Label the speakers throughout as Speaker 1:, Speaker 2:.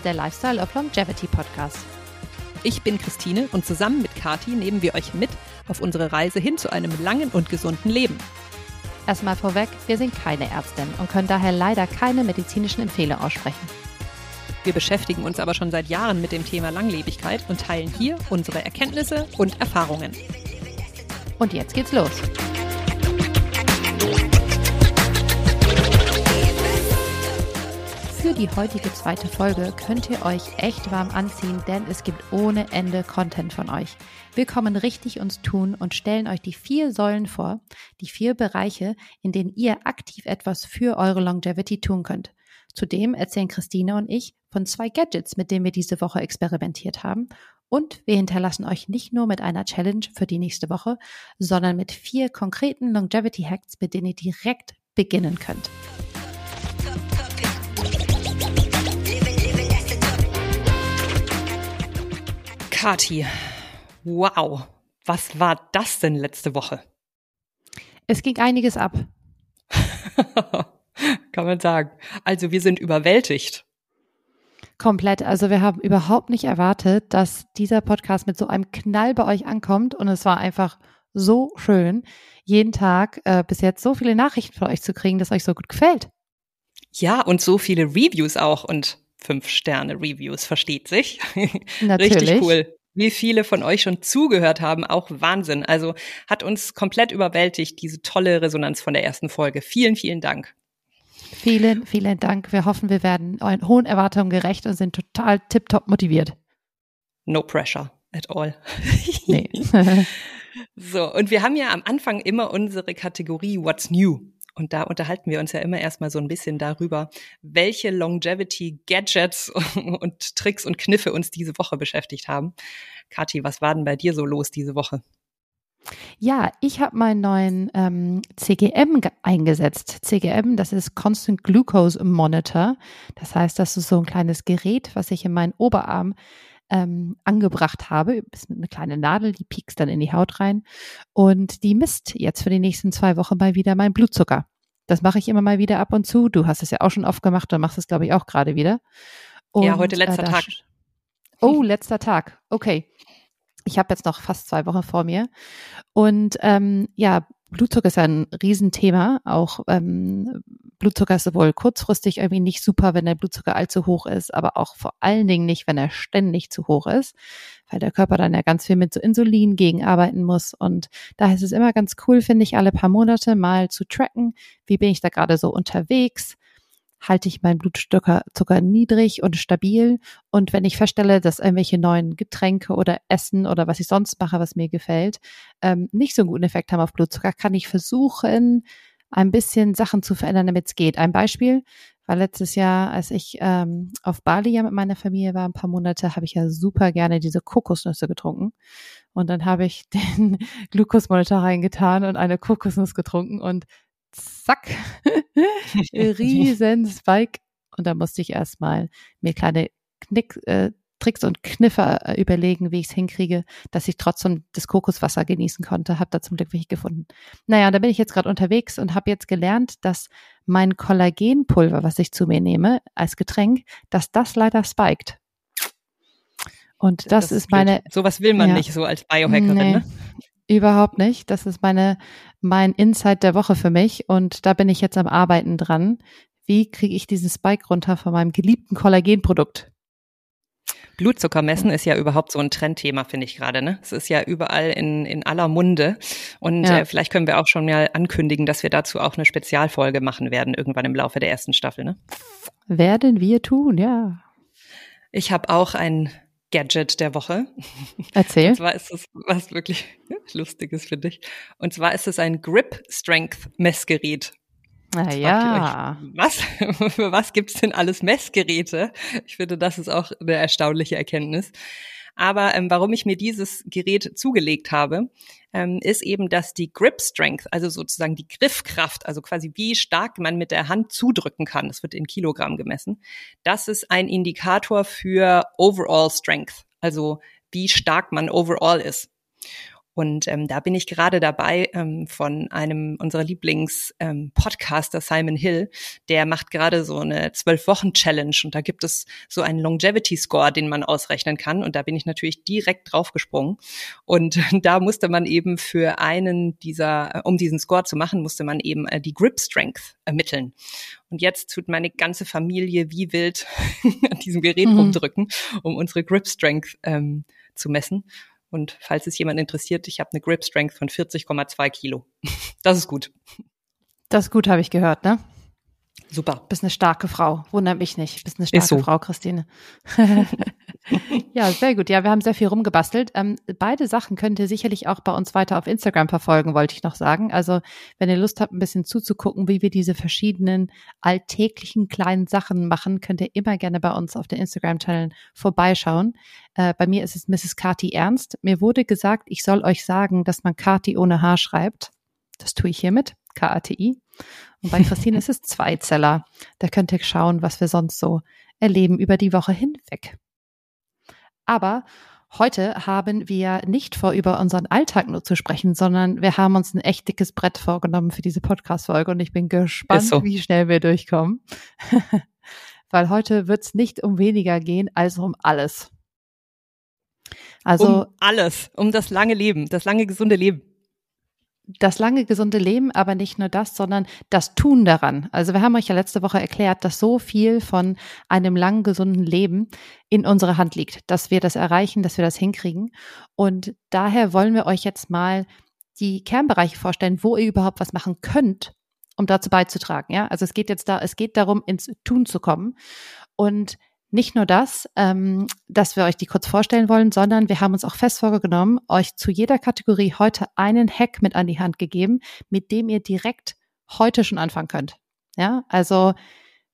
Speaker 1: ist der Lifestyle of Longevity Podcast.
Speaker 2: Ich bin Christine und zusammen mit Kati nehmen wir euch mit auf unsere Reise hin zu einem langen und gesunden Leben.
Speaker 1: Erstmal vorweg, wir sind keine Ärztin und können daher leider keine medizinischen Empfehlungen aussprechen.
Speaker 2: Wir beschäftigen uns aber schon seit Jahren mit dem Thema Langlebigkeit und teilen hier unsere Erkenntnisse und Erfahrungen.
Speaker 1: Und jetzt geht's los. Die heutige zweite Folge könnt ihr euch echt warm anziehen, denn es gibt ohne Ende Content von euch. Wir kommen richtig uns tun und stellen euch die vier Säulen vor, die vier Bereiche, in denen ihr aktiv etwas für eure Longevity tun könnt. Zudem erzählen Christine und ich von zwei Gadgets, mit denen wir diese Woche experimentiert haben. Und wir hinterlassen euch nicht nur mit einer Challenge für die nächste Woche, sondern mit vier konkreten Longevity Hacks, mit denen ihr direkt beginnen könnt.
Speaker 2: Kati, wow, was war das denn letzte Woche?
Speaker 1: Es ging einiges ab.
Speaker 2: Kann man sagen. Also wir sind überwältigt.
Speaker 1: Komplett. Also wir haben überhaupt nicht erwartet, dass dieser Podcast mit so einem Knall bei euch ankommt und es war einfach so schön, jeden Tag äh, bis jetzt so viele Nachrichten von euch zu kriegen, dass euch so gut gefällt.
Speaker 2: Ja, und so viele Reviews auch und Fünf-Sterne-Reviews, versteht sich.
Speaker 1: Natürlich.
Speaker 2: Richtig cool. Wie viele von euch schon zugehört haben, auch Wahnsinn. Also hat uns komplett überwältigt, diese tolle Resonanz von der ersten Folge. Vielen, vielen Dank.
Speaker 1: Vielen, vielen Dank. Wir hoffen, wir werden euren hohen Erwartungen gerecht und sind total tiptop motiviert.
Speaker 2: No pressure at all.
Speaker 1: Nee.
Speaker 2: so, und wir haben ja am Anfang immer unsere Kategorie What's New. Und da unterhalten wir uns ja immer erstmal so ein bisschen darüber, welche Longevity-Gadgets und Tricks und Kniffe uns diese Woche beschäftigt haben. Kathi, was war denn bei dir so los diese Woche?
Speaker 1: Ja, ich habe meinen neuen ähm, CGM eingesetzt. CGM, das ist Constant Glucose Monitor. Das heißt, das ist so ein kleines Gerät, was ich in meinen Oberarm ähm, angebracht habe. Ist eine kleine Nadel, die piekst dann in die Haut rein und die misst jetzt für die nächsten zwei Wochen mal wieder meinen Blutzucker. Das mache ich immer mal wieder ab und zu. Du hast es ja auch schon oft gemacht und machst es, glaube ich, auch gerade wieder.
Speaker 2: Und, ja, heute letzter äh, Tag.
Speaker 1: Oh, letzter Tag. Okay. Ich habe jetzt noch fast zwei Wochen vor mir. Und ähm, ja, Blutzucker ist ein Riesenthema. Auch ähm, Blutzucker ist sowohl kurzfristig irgendwie nicht super, wenn der Blutzucker allzu hoch ist, aber auch vor allen Dingen nicht, wenn er ständig zu hoch ist, weil der Körper dann ja ganz viel mit so Insulin gegenarbeiten muss. Und da ist es immer ganz cool, finde ich, alle paar Monate mal zu tracken, wie bin ich da gerade so unterwegs, halte ich meinen Blutzucker Zucker niedrig und stabil. Und wenn ich feststelle, dass irgendwelche neuen Getränke oder Essen oder was ich sonst mache, was mir gefällt, ähm, nicht so einen guten Effekt haben auf Blutzucker, kann ich versuchen, ein bisschen Sachen zu verändern, damit es geht. Ein Beispiel war letztes Jahr, als ich ähm, auf Bali ja mit meiner Familie war, ein paar Monate, habe ich ja super gerne diese Kokosnüsse getrunken. Und dann habe ich den Glukosmonitor reingetan und eine Kokosnuss getrunken und zack, riesen Spike. Und da musste ich erstmal mir kleine Knick, äh, Tricks und Kniffe äh, überlegen, wie ich es hinkriege, dass ich trotzdem das Kokoswasser genießen konnte. Habe da zum Glück welche gefunden. Naja, da bin ich jetzt gerade unterwegs und habe jetzt gelernt, dass mein Kollagenpulver, was ich zu mir nehme als Getränk, dass das leider spiked. Und das, das ist, ist meine.
Speaker 2: Sowas will man ja, nicht so als Biohackerin, nee, ne?
Speaker 1: Überhaupt nicht. Das ist meine, mein Insight der Woche für mich. Und da bin ich jetzt am Arbeiten dran. Wie kriege ich diesen Spike runter von meinem geliebten Kollagenprodukt?
Speaker 2: Blutzucker messen ist ja überhaupt so ein Trendthema, finde ich gerade. Ne? Es ist ja überall in, in aller Munde. Und ja. äh, vielleicht können wir auch schon mal ankündigen, dass wir dazu auch eine Spezialfolge machen werden, irgendwann im Laufe der ersten Staffel. Ne?
Speaker 1: Werden wir tun, ja.
Speaker 2: Ich habe auch ein Gadget der Woche.
Speaker 1: Erzähl.
Speaker 2: Und zwar ist es was wirklich Lustiges für dich. Und zwar ist es ein Grip Strength Messgerät.
Speaker 1: Ah, ja.
Speaker 2: Euch, was? Für was gibt's denn alles Messgeräte? Ich finde, das ist auch eine erstaunliche Erkenntnis. Aber ähm, warum ich mir dieses Gerät zugelegt habe, ähm, ist eben, dass die Grip Strength, also sozusagen die Griffkraft, also quasi wie stark man mit der Hand zudrücken kann, das wird in Kilogramm gemessen, das ist ein Indikator für Overall Strength, also wie stark man overall ist. Und ähm, da bin ich gerade dabei ähm, von einem unserer Lieblings-Podcaster, ähm, Simon Hill, der macht gerade so eine Zwölf-Wochen-Challenge und da gibt es so einen Longevity-Score, den man ausrechnen kann. Und da bin ich natürlich direkt draufgesprungen. Und da musste man eben für einen dieser, äh, um diesen Score zu machen, musste man eben äh, die Grip Strength ermitteln. Und jetzt tut meine ganze Familie wie wild an diesem Gerät mhm. rumdrücken, um unsere Grip Strength ähm, zu messen. Und falls es jemand interessiert, ich habe eine Grip Strength von 40,2 Kilo. Das ist gut.
Speaker 1: Das ist gut, habe ich gehört, ne?
Speaker 2: Super.
Speaker 1: Bist eine starke Frau. Wundert mich nicht. Bist eine starke so. Frau, Christine. ja, sehr gut. Ja, wir haben sehr viel rumgebastelt. Ähm, beide Sachen könnt ihr sicherlich auch bei uns weiter auf Instagram verfolgen, wollte ich noch sagen. Also, wenn ihr Lust habt, ein bisschen zuzugucken, wie wir diese verschiedenen alltäglichen kleinen Sachen machen, könnt ihr immer gerne bei uns auf den Instagram-Channel vorbeischauen. Äh, bei mir ist es Mrs. Kati Ernst. Mir wurde gesagt, ich soll euch sagen, dass man Kati ohne H schreibt. Das tue ich hiermit. K-A-T-I. Und bei Christine ist es Zweizeller. Da könnt ihr schauen, was wir sonst so erleben über die Woche hinweg. Aber heute haben wir nicht vor, über unseren Alltag nur zu sprechen, sondern wir haben uns ein echt dickes Brett vorgenommen für diese Podcast-Folge und ich bin gespannt, so. wie schnell wir durchkommen. Weil heute wird es nicht um weniger gehen als um alles.
Speaker 2: Also um alles, um das lange Leben, das lange gesunde Leben
Speaker 1: das lange gesunde Leben, aber nicht nur das, sondern das Tun daran. Also wir haben euch ja letzte Woche erklärt, dass so viel von einem langen gesunden Leben in unserer Hand liegt, dass wir das erreichen, dass wir das hinkriegen. Und daher wollen wir euch jetzt mal die Kernbereiche vorstellen, wo ihr überhaupt was machen könnt, um dazu beizutragen. Ja, also es geht jetzt da, es geht darum, ins Tun zu kommen. Und nicht nur das, ähm, dass wir euch die kurz vorstellen wollen, sondern wir haben uns auch fest vorgenommen, euch zu jeder Kategorie heute einen Hack mit an die Hand gegeben, mit dem ihr direkt heute schon anfangen könnt. Ja, also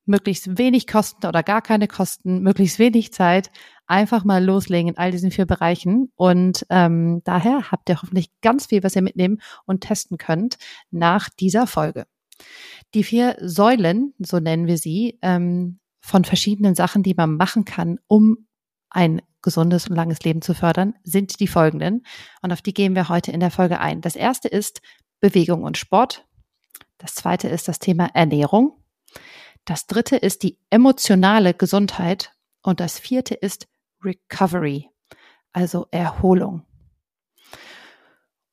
Speaker 1: möglichst wenig Kosten oder gar keine Kosten, möglichst wenig Zeit, einfach mal loslegen in all diesen vier Bereichen. Und ähm, daher habt ihr hoffentlich ganz viel, was ihr mitnehmen und testen könnt nach dieser Folge. Die vier Säulen, so nennen wir sie, ähm, von verschiedenen Sachen, die man machen kann, um ein gesundes und langes Leben zu fördern, sind die folgenden. Und auf die gehen wir heute in der Folge ein. Das erste ist Bewegung und Sport. Das zweite ist das Thema Ernährung. Das dritte ist die emotionale Gesundheit. Und das vierte ist Recovery, also Erholung.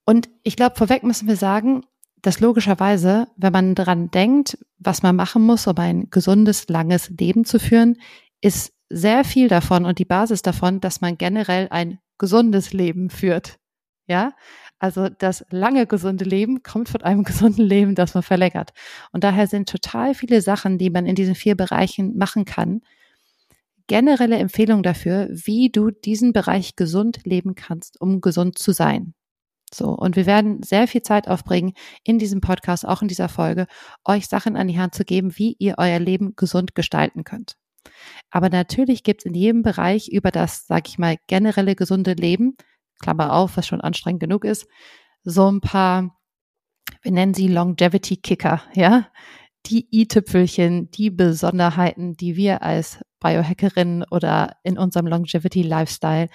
Speaker 1: Und ich glaube, vorweg müssen wir sagen, dass logischerweise, wenn man daran denkt, was man machen muss, um ein gesundes, langes Leben zu führen, ist sehr viel davon und die Basis davon, dass man generell ein gesundes Leben führt. Ja, also das lange gesunde Leben kommt von einem gesunden Leben, das man verlängert. Und daher sind total viele Sachen, die man in diesen vier Bereichen machen kann. Generelle Empfehlung dafür, wie du diesen Bereich gesund leben kannst, um gesund zu sein. So. Und wir werden sehr viel Zeit aufbringen, in diesem Podcast, auch in dieser Folge, euch Sachen an die Hand zu geben, wie ihr euer Leben gesund gestalten könnt. Aber natürlich gibt es in jedem Bereich über das, sag ich mal, generelle gesunde Leben, Klammer auf, was schon anstrengend genug ist, so ein paar, wir nennen sie Longevity Kicker, ja, die i-Tüpfelchen, die Besonderheiten, die wir als Biohackerinnen oder in unserem Longevity Lifestyle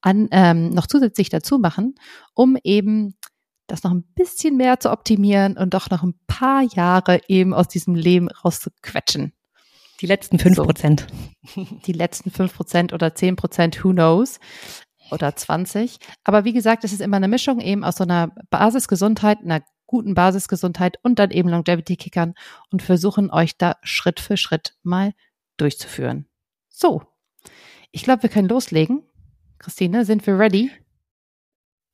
Speaker 1: an, ähm, noch zusätzlich dazu machen, um eben das noch ein bisschen mehr zu optimieren und doch noch ein paar Jahre eben aus diesem Leben rauszuquetschen.
Speaker 2: Die letzten fünf Prozent.
Speaker 1: So. Die letzten fünf Prozent oder zehn Prozent, who knows? Oder 20. Aber wie gesagt, es ist immer eine Mischung eben aus so einer Basisgesundheit, einer guten Basisgesundheit und dann eben Longevity-Kickern und versuchen euch da Schritt für Schritt mal durchzuführen. So. Ich glaube, wir können loslegen. Christine, sind wir ready?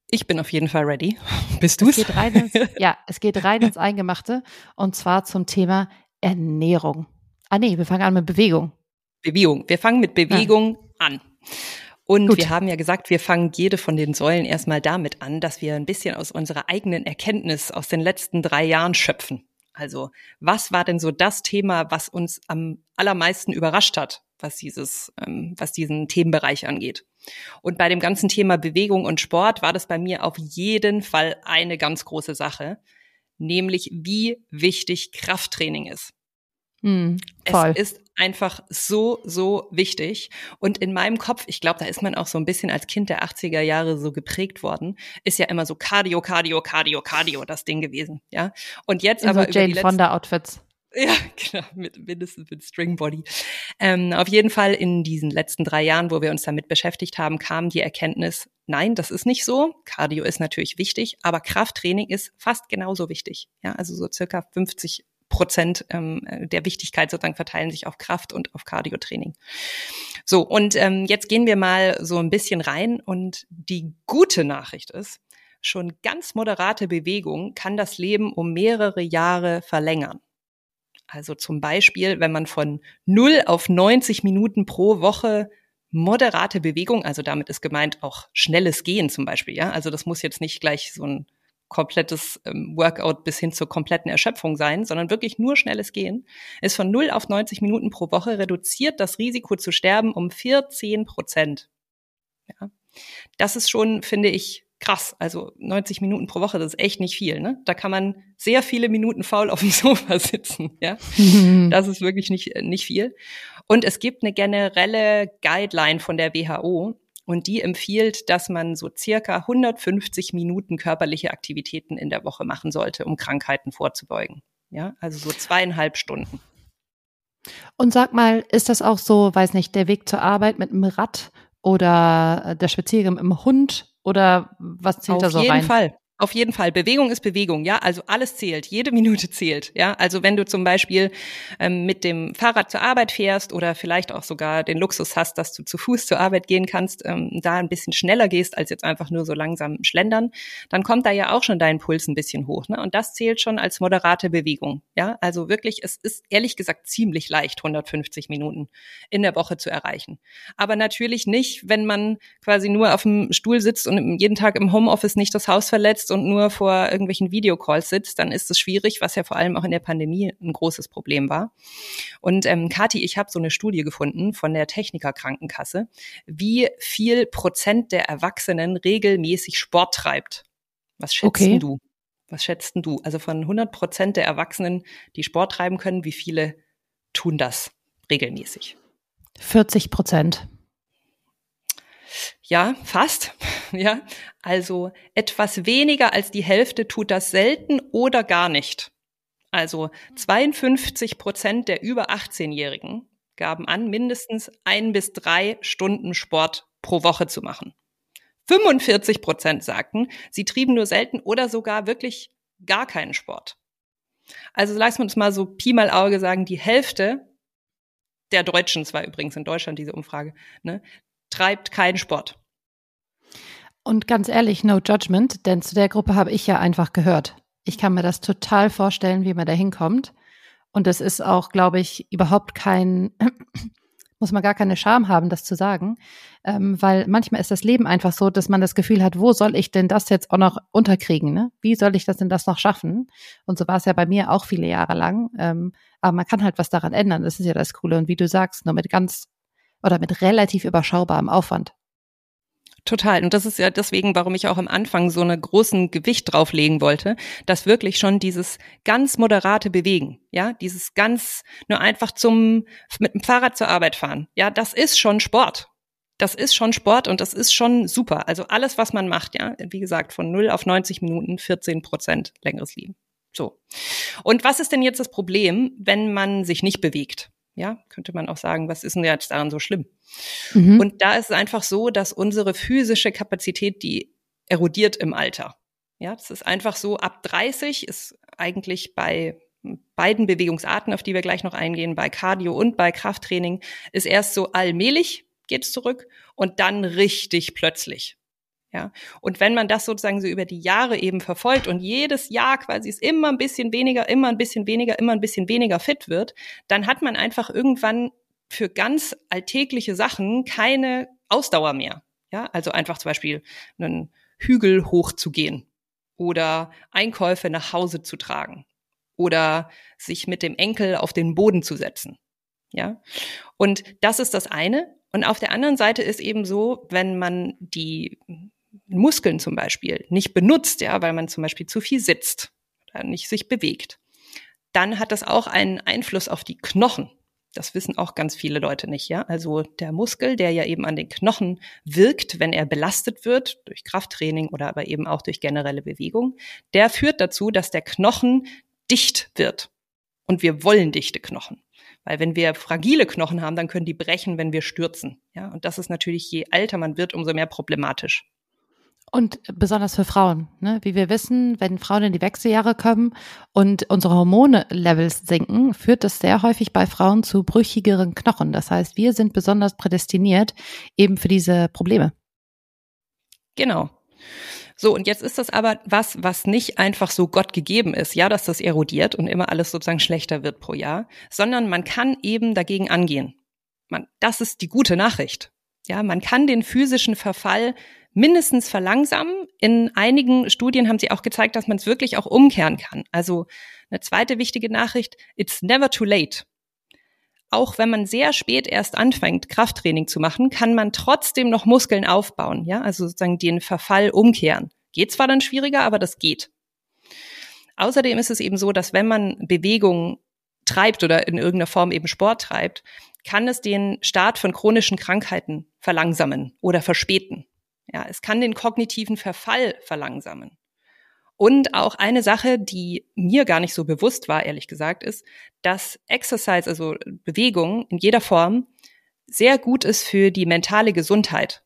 Speaker 2: Ich bin auf jeden Fall ready. Bist du es?
Speaker 1: Ja, es geht rein ins Eingemachte und zwar zum Thema Ernährung. Ah nee, wir fangen an mit Bewegung.
Speaker 2: Bewegung. Wir fangen mit Bewegung ja. an. Und Gut. wir haben ja gesagt, wir fangen jede von den Säulen erstmal damit an, dass wir ein bisschen aus unserer eigenen Erkenntnis aus den letzten drei Jahren schöpfen. Also, was war denn so das Thema, was uns am allermeisten überrascht hat, was dieses, ähm, was diesen Themenbereich angeht? Und bei dem ganzen Thema Bewegung und Sport war das bei mir auf jeden Fall eine ganz große Sache, nämlich wie wichtig Krafttraining ist.
Speaker 1: Mm, voll.
Speaker 2: Es ist einfach so, so wichtig. Und in meinem Kopf, ich glaube, da ist man auch so ein bisschen als Kind der 80er Jahre so geprägt worden, ist ja immer so Cardio, Cardio, Cardio, Cardio das Ding gewesen. Ja. Und jetzt
Speaker 1: In
Speaker 2: aber
Speaker 1: so Jane Fonda Outfits.
Speaker 2: Ja, genau, mit, mindestens mit Stringbody. Ähm, auf jeden Fall in diesen letzten drei Jahren, wo wir uns damit beschäftigt haben, kam die Erkenntnis, nein, das ist nicht so. Cardio ist natürlich wichtig, aber Krafttraining ist fast genauso wichtig. Ja, also so circa 50 Prozent ähm, der Wichtigkeit sozusagen verteilen sich auf Kraft und auf Cardiotraining. So, und ähm, jetzt gehen wir mal so ein bisschen rein und die gute Nachricht ist, schon ganz moderate Bewegung kann das Leben um mehrere Jahre verlängern. Also zum Beispiel, wenn man von 0 auf 90 Minuten pro Woche moderate Bewegung, also damit ist gemeint auch schnelles Gehen zum Beispiel, ja. Also das muss jetzt nicht gleich so ein komplettes ähm, Workout bis hin zur kompletten Erschöpfung sein, sondern wirklich nur schnelles Gehen, ist von 0 auf 90 Minuten pro Woche reduziert das Risiko zu sterben um 14 Prozent. Ja. Das ist schon, finde ich, krass. Also 90 Minuten pro Woche, das ist echt nicht viel. Ne? Da kann man sehr viele Minuten faul auf dem Sofa sitzen. Ja, das ist wirklich nicht nicht viel. Und es gibt eine generelle Guideline von der WHO und die empfiehlt, dass man so circa 150 Minuten körperliche Aktivitäten in der Woche machen sollte, um Krankheiten vorzubeugen. Ja, also so zweieinhalb Stunden.
Speaker 1: Und sag mal, ist das auch so, weiß nicht, der Weg zur Arbeit mit dem Rad oder der Spaziergang mit dem Hund oder was zählt
Speaker 2: Auf
Speaker 1: da so
Speaker 2: rein? Auf jeden Fall. Auf jeden Fall. Bewegung ist Bewegung, ja. Also alles zählt. Jede Minute zählt, ja. Also wenn du zum Beispiel ähm, mit dem Fahrrad zur Arbeit fährst oder vielleicht auch sogar den Luxus hast, dass du zu Fuß zur Arbeit gehen kannst, ähm, da ein bisschen schneller gehst als jetzt einfach nur so langsam schlendern, dann kommt da ja auch schon dein Puls ein bisschen hoch, ne? Und das zählt schon als moderate Bewegung, ja. Also wirklich, es ist ehrlich gesagt ziemlich leicht, 150 Minuten in der Woche zu erreichen. Aber natürlich nicht, wenn man quasi nur auf dem Stuhl sitzt und jeden Tag im Homeoffice nicht das Haus verletzt sitzt und nur vor irgendwelchen Videocalls sitzt, dann ist es schwierig, was ja vor allem auch in der Pandemie ein großes Problem war. Und ähm, Kathi, ich habe so eine Studie gefunden von der Techniker Krankenkasse, wie viel Prozent der Erwachsenen regelmäßig Sport treibt. Was schätzt
Speaker 1: Okay.
Speaker 2: du? Was schätzt du? Also von 100 Prozent der Erwachsenen, die Sport treiben können, wie viele tun das regelmäßig?
Speaker 1: 40 Prozent.
Speaker 2: Ja, fast. Ja, also etwas weniger als die Hälfte tut das selten oder gar nicht. Also 52 Prozent der über 18-Jährigen gaben an, mindestens ein bis drei Stunden Sport pro Woche zu machen. 45 Prozent sagten, sie trieben nur selten oder sogar wirklich gar keinen Sport. Also lassen wir uns mal so Pi mal Auge sagen, die Hälfte der Deutschen, zwar übrigens in Deutschland diese Umfrage, ne, treibt keinen Sport.
Speaker 1: Und ganz ehrlich, no judgment, denn zu der Gruppe habe ich ja einfach gehört. Ich kann mir das total vorstellen, wie man da hinkommt. Und es ist auch, glaube ich, überhaupt kein, muss man gar keine Scham haben, das zu sagen. Ähm, weil manchmal ist das Leben einfach so, dass man das Gefühl hat, wo soll ich denn das jetzt auch noch unterkriegen? Ne? Wie soll ich das denn das noch schaffen? Und so war es ja bei mir auch viele Jahre lang. Ähm, aber man kann halt was daran ändern. Das ist ja das Coole. Und wie du sagst, nur mit ganz oder mit relativ überschaubarem Aufwand.
Speaker 2: Total. Und das ist ja deswegen, warum ich auch am Anfang so einen großen Gewicht drauflegen wollte, dass wirklich schon dieses ganz moderate Bewegen, ja, dieses ganz nur einfach zum, mit dem Fahrrad zur Arbeit fahren, ja, das ist schon Sport. Das ist schon Sport und das ist schon super. Also alles, was man macht, ja, wie gesagt, von 0 auf 90 Minuten, 14 Prozent längeres Leben. So. Und was ist denn jetzt das Problem, wenn man sich nicht bewegt? Ja, könnte man auch sagen, was ist denn jetzt daran so schlimm?
Speaker 1: Mhm.
Speaker 2: Und da ist es einfach so, dass unsere physische Kapazität, die erodiert im Alter. Ja, das ist einfach so, ab 30 ist eigentlich bei beiden Bewegungsarten, auf die wir gleich noch eingehen, bei Cardio und bei Krafttraining, ist erst so allmählich geht's zurück und dann richtig plötzlich. Ja, und wenn man das sozusagen so über die Jahre eben verfolgt und jedes Jahr quasi es immer ein bisschen weniger, immer ein bisschen weniger, immer ein bisschen weniger fit wird, dann hat man einfach irgendwann für ganz alltägliche Sachen keine Ausdauer mehr. Ja, also einfach zum Beispiel einen Hügel hochzugehen oder Einkäufe nach Hause zu tragen oder sich mit dem Enkel auf den Boden zu setzen. Ja, und das ist das eine. Und auf der anderen Seite ist eben so, wenn man die Muskeln zum Beispiel nicht benutzt, ja, weil man zum Beispiel zu viel sitzt oder nicht sich bewegt, dann hat das auch einen Einfluss auf die Knochen. Das wissen auch ganz viele Leute nicht, ja. Also der Muskel, der ja eben an den Knochen wirkt, wenn er belastet wird durch Krafttraining oder aber eben auch durch generelle Bewegung, der führt dazu, dass der Knochen dicht wird. Und wir wollen dichte Knochen. Weil wenn wir fragile Knochen haben, dann können die brechen, wenn wir stürzen. Ja, und das ist natürlich, je älter man wird, umso mehr problematisch.
Speaker 1: Und besonders für Frauen. Ne? Wie wir wissen, wenn Frauen in die Wechseljahre kommen und unsere Hormone-Levels sinken, führt das sehr häufig bei Frauen zu brüchigeren Knochen. Das heißt, wir sind besonders prädestiniert eben für diese Probleme.
Speaker 2: Genau. So, und jetzt ist das aber was, was nicht einfach so Gott gegeben ist, ja, dass das erodiert und immer alles sozusagen schlechter wird pro Jahr, sondern man kann eben dagegen angehen. Man, das ist die gute Nachricht. Ja, man kann den physischen Verfall mindestens verlangsamen. In einigen Studien haben sie auch gezeigt, dass man es wirklich auch umkehren kann. Also eine zweite wichtige Nachricht, it's never too late. Auch wenn man sehr spät erst anfängt, Krafttraining zu machen, kann man trotzdem noch Muskeln aufbauen, ja, also sozusagen den Verfall umkehren. Geht zwar dann schwieriger, aber das geht. Außerdem ist es eben so, dass wenn man Bewegung treibt oder in irgendeiner Form eben Sport treibt, kann es den Start von chronischen Krankheiten verlangsamen oder verspäten. Ja, es kann den kognitiven Verfall verlangsamen. Und auch eine Sache, die mir gar nicht so bewusst war, ehrlich gesagt, ist, dass Exercise, also Bewegung in jeder Form, sehr gut ist für die mentale Gesundheit.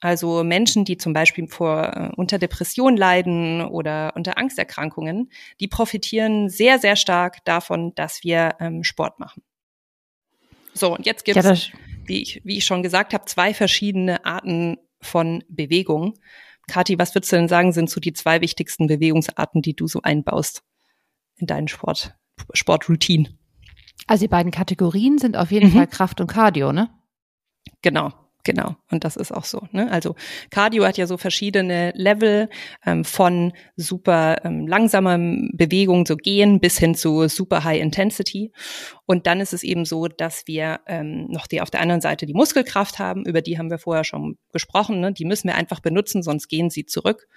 Speaker 2: Also Menschen, die zum Beispiel vor, äh, unter Depression leiden oder unter Angsterkrankungen, die profitieren sehr, sehr stark davon, dass wir ähm, Sport machen. So, und jetzt gibt es, wie, ich, wie ich schon gesagt habe, zwei verschiedene Arten von Bewegung. Kathi, was würdest du denn sagen, sind so die zwei wichtigsten Bewegungsarten, die du so einbaust in deinen Sport, Sportroutine?
Speaker 1: Also die beiden Kategorien sind auf jeden mhm. Fall Kraft und Cardio, ne?
Speaker 2: Genau. Genau, und das ist auch so. Ne? Also Cardio hat ja so verschiedene Level ähm, von super ähm, langsamer Bewegung, so gehen, bis hin zu super High Intensity. Und dann ist es eben so, dass wir ähm, noch die auf der anderen Seite die Muskelkraft haben, über die haben wir vorher schon gesprochen. Ne? Die müssen wir einfach benutzen, sonst gehen sie zurück.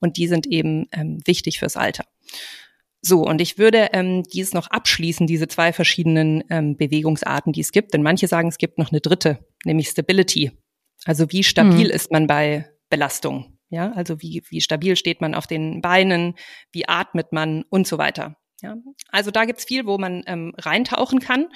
Speaker 2: Und die sind eben ähm, wichtig fürs Alter. So, und ich würde ähm, dies noch abschließen, diese zwei verschiedenen ähm, Bewegungsarten, die es gibt. Denn manche sagen, es gibt noch eine dritte, nämlich Stability. Also wie stabil hm. ist man bei Belastung? Ja, also wie, wie stabil steht man auf den Beinen, wie atmet man und so weiter. Ja, also da gibt's viel, wo man ähm, reintauchen kann.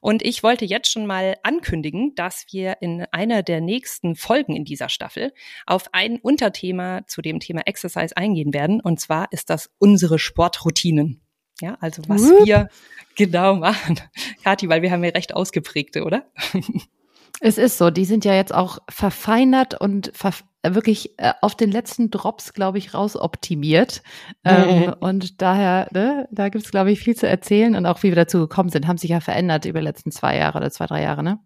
Speaker 2: Und ich wollte jetzt schon mal ankündigen, dass wir in einer der nächsten Folgen in dieser Staffel auf ein Unterthema zu dem Thema Exercise eingehen werden. Und zwar ist das unsere Sportroutinen. Ja, also was Whoop. wir genau machen. Kathi, weil wir haben ja recht ausgeprägte, oder?
Speaker 1: Es ist so, die sind ja jetzt auch verfeinert und verf wirklich äh, auf den letzten Drops, glaube ich, rausoptimiert. Ähm, und daher, ne, da gibt's glaube ich, viel zu erzählen und auch wie wir dazu gekommen sind, haben sich ja verändert über die letzten zwei Jahre oder zwei, drei Jahre, ne?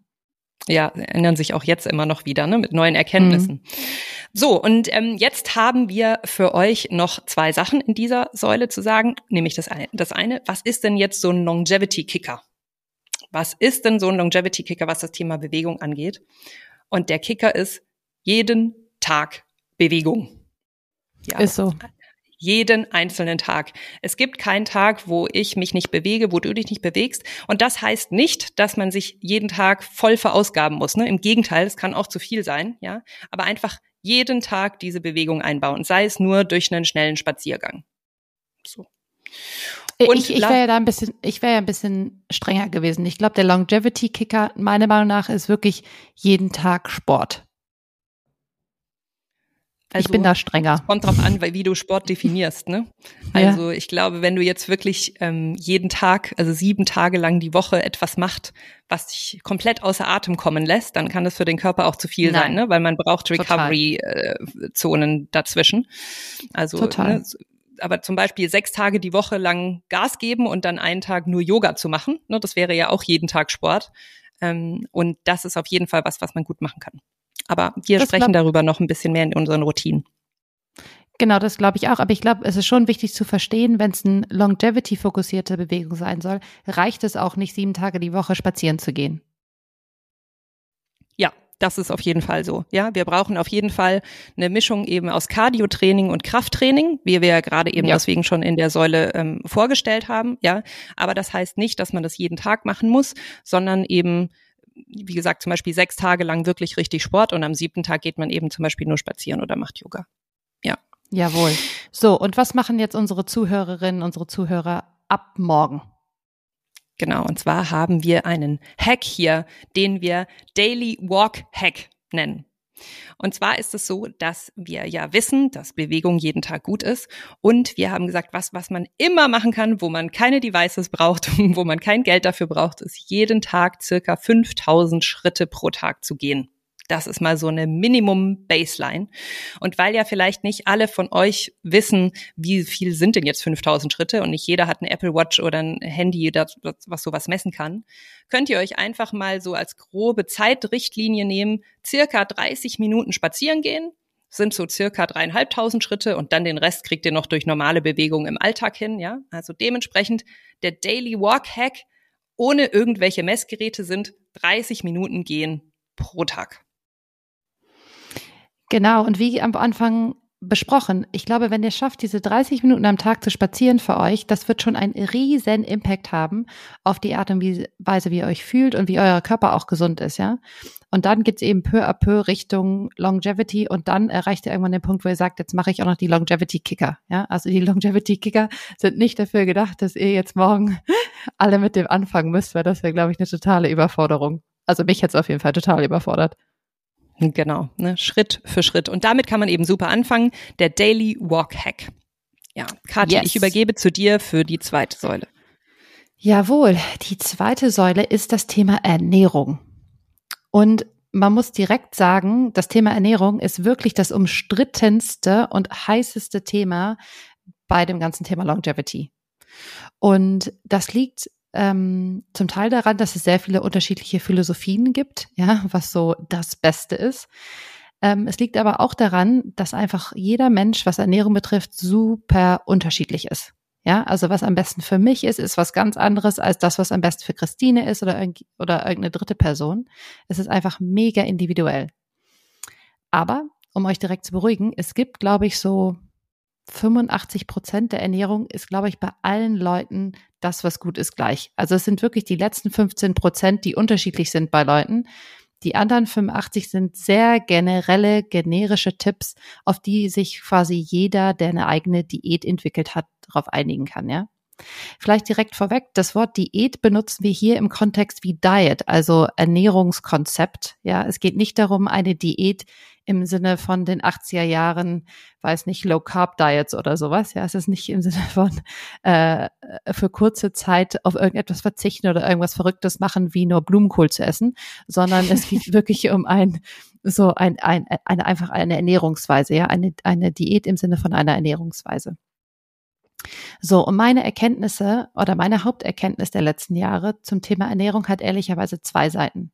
Speaker 2: Ja, ändern sich auch jetzt immer noch wieder, ne, mit neuen Erkenntnissen. Mhm. So, und ähm, jetzt haben wir für euch noch zwei Sachen in dieser Säule zu sagen, nämlich das eine, das eine, was ist denn jetzt so ein Longevity-Kicker? Was ist denn so ein Longevity-Kicker, was das Thema Bewegung angeht? Und der Kicker ist jeden Tag Bewegung.
Speaker 1: Ja. Ist so.
Speaker 2: Jeden einzelnen Tag. Es gibt keinen Tag, wo ich mich nicht bewege, wo du dich nicht bewegst. Und das heißt nicht, dass man sich jeden Tag voll verausgaben muss. Ne? Im Gegenteil, es kann auch zu viel sein, ja. Aber einfach jeden Tag diese Bewegung einbauen, sei es nur durch einen schnellen Spaziergang. So.
Speaker 1: Und ich, ich wäre ja da ein bisschen, ich wäre ja ein bisschen strenger gewesen. Ich glaube, der Longevity Kicker, meiner Meinung nach, ist wirklich jeden Tag Sport. Also, ich bin da strenger.
Speaker 2: Kommt drauf an, wie du Sport definierst, ne? Also ja. ich glaube, wenn du jetzt wirklich ähm, jeden Tag, also sieben Tage lang die Woche etwas macht, was dich komplett außer Atem kommen lässt, dann kann das für den Körper auch zu viel Nein. sein, ne? Weil man braucht Recovery-Zonen äh, dazwischen. Also Total. Ne, aber zum Beispiel sechs Tage die Woche lang Gas geben und dann einen Tag nur Yoga zu machen, ne? Das wäre ja auch jeden Tag Sport. Ähm, und das ist auf jeden Fall was, was man gut machen kann. Aber wir das sprechen darüber noch ein bisschen mehr in unseren Routinen.
Speaker 1: Genau, das glaube ich auch. Aber ich glaube, es ist schon wichtig zu verstehen, wenn es eine Longevity-fokussierte Bewegung sein soll, reicht es auch nicht, sieben Tage die Woche spazieren zu gehen.
Speaker 2: Das ist auf jeden Fall so. Ja, wir brauchen auf jeden Fall eine Mischung eben aus Cardio-Training und Krafttraining, wie wir ja gerade eben ja. deswegen schon in der Säule ähm, vorgestellt haben. Ja, aber das heißt nicht, dass man das jeden Tag machen muss, sondern eben wie gesagt, zum Beispiel sechs Tage lang wirklich richtig Sport und am siebten Tag geht man eben zum Beispiel nur spazieren oder macht Yoga. Ja.
Speaker 1: Jawohl. So, und was machen jetzt unsere Zuhörerinnen, unsere Zuhörer ab morgen?
Speaker 2: Genau, und zwar haben wir einen Hack hier, den wir Daily Walk Hack nennen. Und zwar ist es so, dass wir ja wissen, dass Bewegung jeden Tag gut ist. Und wir haben gesagt, was, was man immer machen kann, wo man keine Devices braucht, wo man kein Geld dafür braucht, ist jeden Tag circa 5000 Schritte pro Tag zu gehen. Das ist mal so eine Minimum-Baseline. Und weil ja vielleicht nicht alle von euch wissen, wie viel sind denn jetzt 5000 Schritte und nicht jeder hat eine Apple Watch oder ein Handy, das, was sowas messen kann, könnt ihr euch einfach mal so als grobe Zeitrichtlinie nehmen, circa 30 Minuten spazieren gehen, sind so circa dreieinhalbtausend Schritte und dann den Rest kriegt ihr noch durch normale Bewegungen im Alltag hin, ja. Also dementsprechend der Daily Walk Hack ohne irgendwelche Messgeräte sind 30 Minuten gehen pro Tag.
Speaker 1: Genau, und wie am Anfang besprochen, ich glaube, wenn ihr schafft, diese 30 Minuten am Tag zu spazieren für euch, das wird schon einen riesen Impact haben auf die Art und Weise, wie ihr euch fühlt und wie euer Körper auch gesund ist, ja. Und dann geht's eben peu à peu Richtung Longevity und dann erreicht ihr irgendwann den Punkt, wo ihr sagt, jetzt mache ich auch noch die Longevity Kicker, ja. Also die Longevity Kicker sind nicht dafür gedacht, dass ihr jetzt morgen alle mit dem anfangen müsst, weil das wäre, glaube ich, eine totale Überforderung. Also mich jetzt auf jeden Fall total überfordert.
Speaker 2: Genau, ne, Schritt für Schritt. Und damit kann man eben super anfangen. Der Daily Walk Hack. Ja, Katja, yes. ich übergebe zu dir für die zweite Säule.
Speaker 1: Jawohl, die zweite Säule ist das Thema Ernährung. Und man muss direkt sagen, das Thema Ernährung ist wirklich das umstrittenste und heißeste Thema bei dem ganzen Thema Longevity. Und das liegt ähm, zum Teil daran, dass es sehr viele unterschiedliche Philosophien gibt, ja, was so das Beste ist. Ähm, es liegt aber auch daran, dass einfach jeder Mensch, was Ernährung betrifft, super unterschiedlich ist. Ja, also was am besten für mich ist, ist was ganz anderes als das, was am besten für Christine ist oder, oder irgendeine dritte Person. Es ist einfach mega individuell. Aber, um euch direkt zu beruhigen, es gibt, glaube ich, so 85 Prozent der Ernährung ist, glaube ich, bei allen Leuten das, was gut ist, gleich. Also es sind wirklich die letzten 15 Prozent, die unterschiedlich sind bei Leuten. Die anderen 85 sind sehr generelle, generische Tipps, auf die sich quasi jeder, der eine eigene Diät entwickelt hat, darauf einigen kann, ja. Vielleicht direkt vorweg, das Wort Diät benutzen wir hier im Kontext wie Diet, also Ernährungskonzept. Ja, es geht nicht darum, eine Diät im Sinne von den 80er Jahren, weiß nicht, Low Carb Diets oder sowas. Ja, es ist nicht im Sinne von äh, für kurze Zeit auf irgendetwas verzichten oder irgendwas Verrücktes machen, wie nur Blumenkohl zu essen, sondern es geht wirklich um ein so ein, ein eine einfach eine Ernährungsweise, ja, eine eine Diät im Sinne von einer Ernährungsweise. So, und meine Erkenntnisse oder meine Haupterkenntnis der letzten Jahre zum Thema Ernährung hat ehrlicherweise zwei Seiten.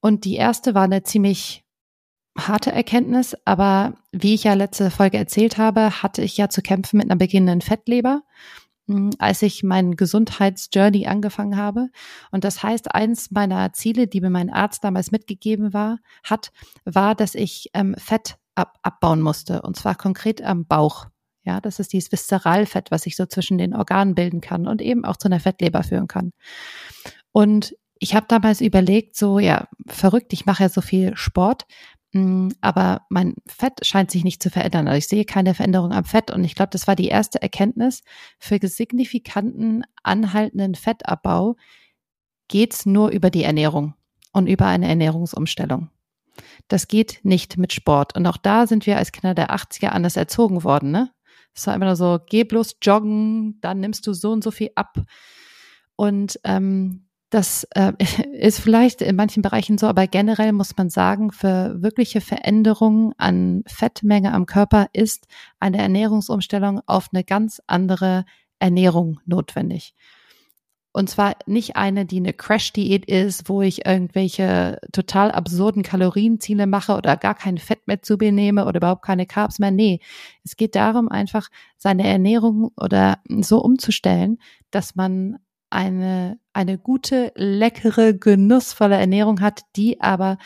Speaker 1: Und die erste war eine ziemlich harte Erkenntnis, aber wie ich ja letzte Folge erzählt habe, hatte ich ja zu kämpfen mit einer beginnenden Fettleber, hm, als ich meinen Gesundheitsjourney angefangen habe. Und das heißt, eins meiner Ziele, die mir mein Arzt damals mitgegeben war, hat, war, dass ich ähm, Fett ab, abbauen musste. Und zwar konkret am Bauch. Ja, das ist dieses Viszeralfett, was sich so zwischen den Organen bilden kann und eben auch zu einer Fettleber führen kann. Und ich habe damals überlegt, so ja, verrückt, ich mache ja so viel Sport, aber mein Fett scheint sich nicht zu verändern. Also ich sehe keine Veränderung am Fett und ich glaube, das war die erste Erkenntnis. Für signifikanten, anhaltenden Fettabbau geht's nur über die Ernährung und über eine Ernährungsumstellung. Das geht nicht mit Sport. Und auch da sind wir als Kinder der 80er anders erzogen worden. Ne? Es war immer nur so, geh bloß joggen, dann nimmst du so und so viel ab. Und ähm, das äh, ist vielleicht in manchen Bereichen so, aber generell muss man sagen, für wirkliche Veränderungen an Fettmenge am Körper ist eine Ernährungsumstellung auf eine ganz andere Ernährung notwendig. Und zwar nicht eine, die eine Crash-Diät ist, wo ich irgendwelche total absurden Kalorienziele mache oder gar kein Fett mehr zu mir nehme oder überhaupt keine Carbs mehr. Nee, es geht darum, einfach seine Ernährung oder so umzustellen, dass man eine, eine gute, leckere, genussvolle Ernährung hat, die aber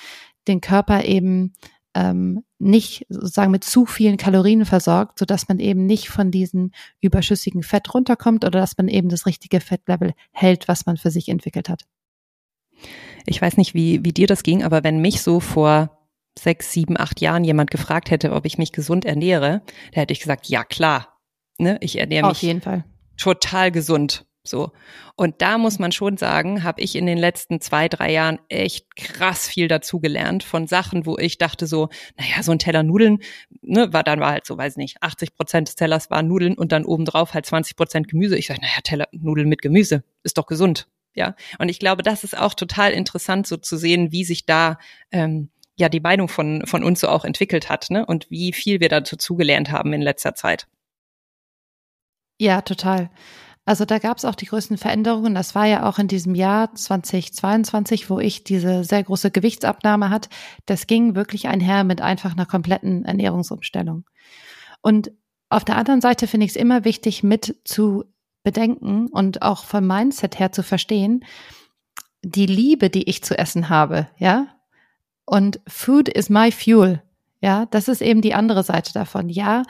Speaker 1: den Körper eben ähm, nicht sozusagen mit zu vielen Kalorien versorgt, so dass man eben nicht von diesem überschüssigen Fett runterkommt oder dass man eben das richtige Fettlevel hält, was man für sich entwickelt hat.
Speaker 2: Ich weiß nicht, wie, wie dir das ging, aber wenn mich so vor sechs, sieben, acht Jahren jemand gefragt hätte, ob ich mich gesund ernähre, da hätte ich gesagt, ja klar, ne, ich ernähre mich
Speaker 1: Auf jeden Fall.
Speaker 2: total gesund. So. Und da muss man schon sagen, habe ich in den letzten zwei, drei Jahren echt krass viel dazugelernt von Sachen, wo ich dachte so, naja, so ein Teller Nudeln, ne, war dann war halt so, weiß nicht, 80 Prozent des Tellers waren Nudeln und dann obendrauf halt 20 Prozent Gemüse. Ich sage, naja, Teller Nudeln mit Gemüse ist doch gesund. Ja. Und ich glaube, das ist auch total interessant, so zu sehen, wie sich da ähm, ja die Meinung von, von uns so auch entwickelt hat, ne? Und wie viel wir dazu zugelernt haben in letzter Zeit.
Speaker 1: Ja, total. Also da gab es auch die größten Veränderungen. Das war ja auch in diesem Jahr 2022, wo ich diese sehr große Gewichtsabnahme hat. Das ging wirklich einher mit einfach einer kompletten Ernährungsumstellung. Und auf der anderen Seite finde ich es immer wichtig, mit zu bedenken und auch vom Mindset her zu verstehen, die Liebe, die ich zu essen habe, ja, und Food is my fuel. Ja, das ist eben die andere Seite davon. Ja,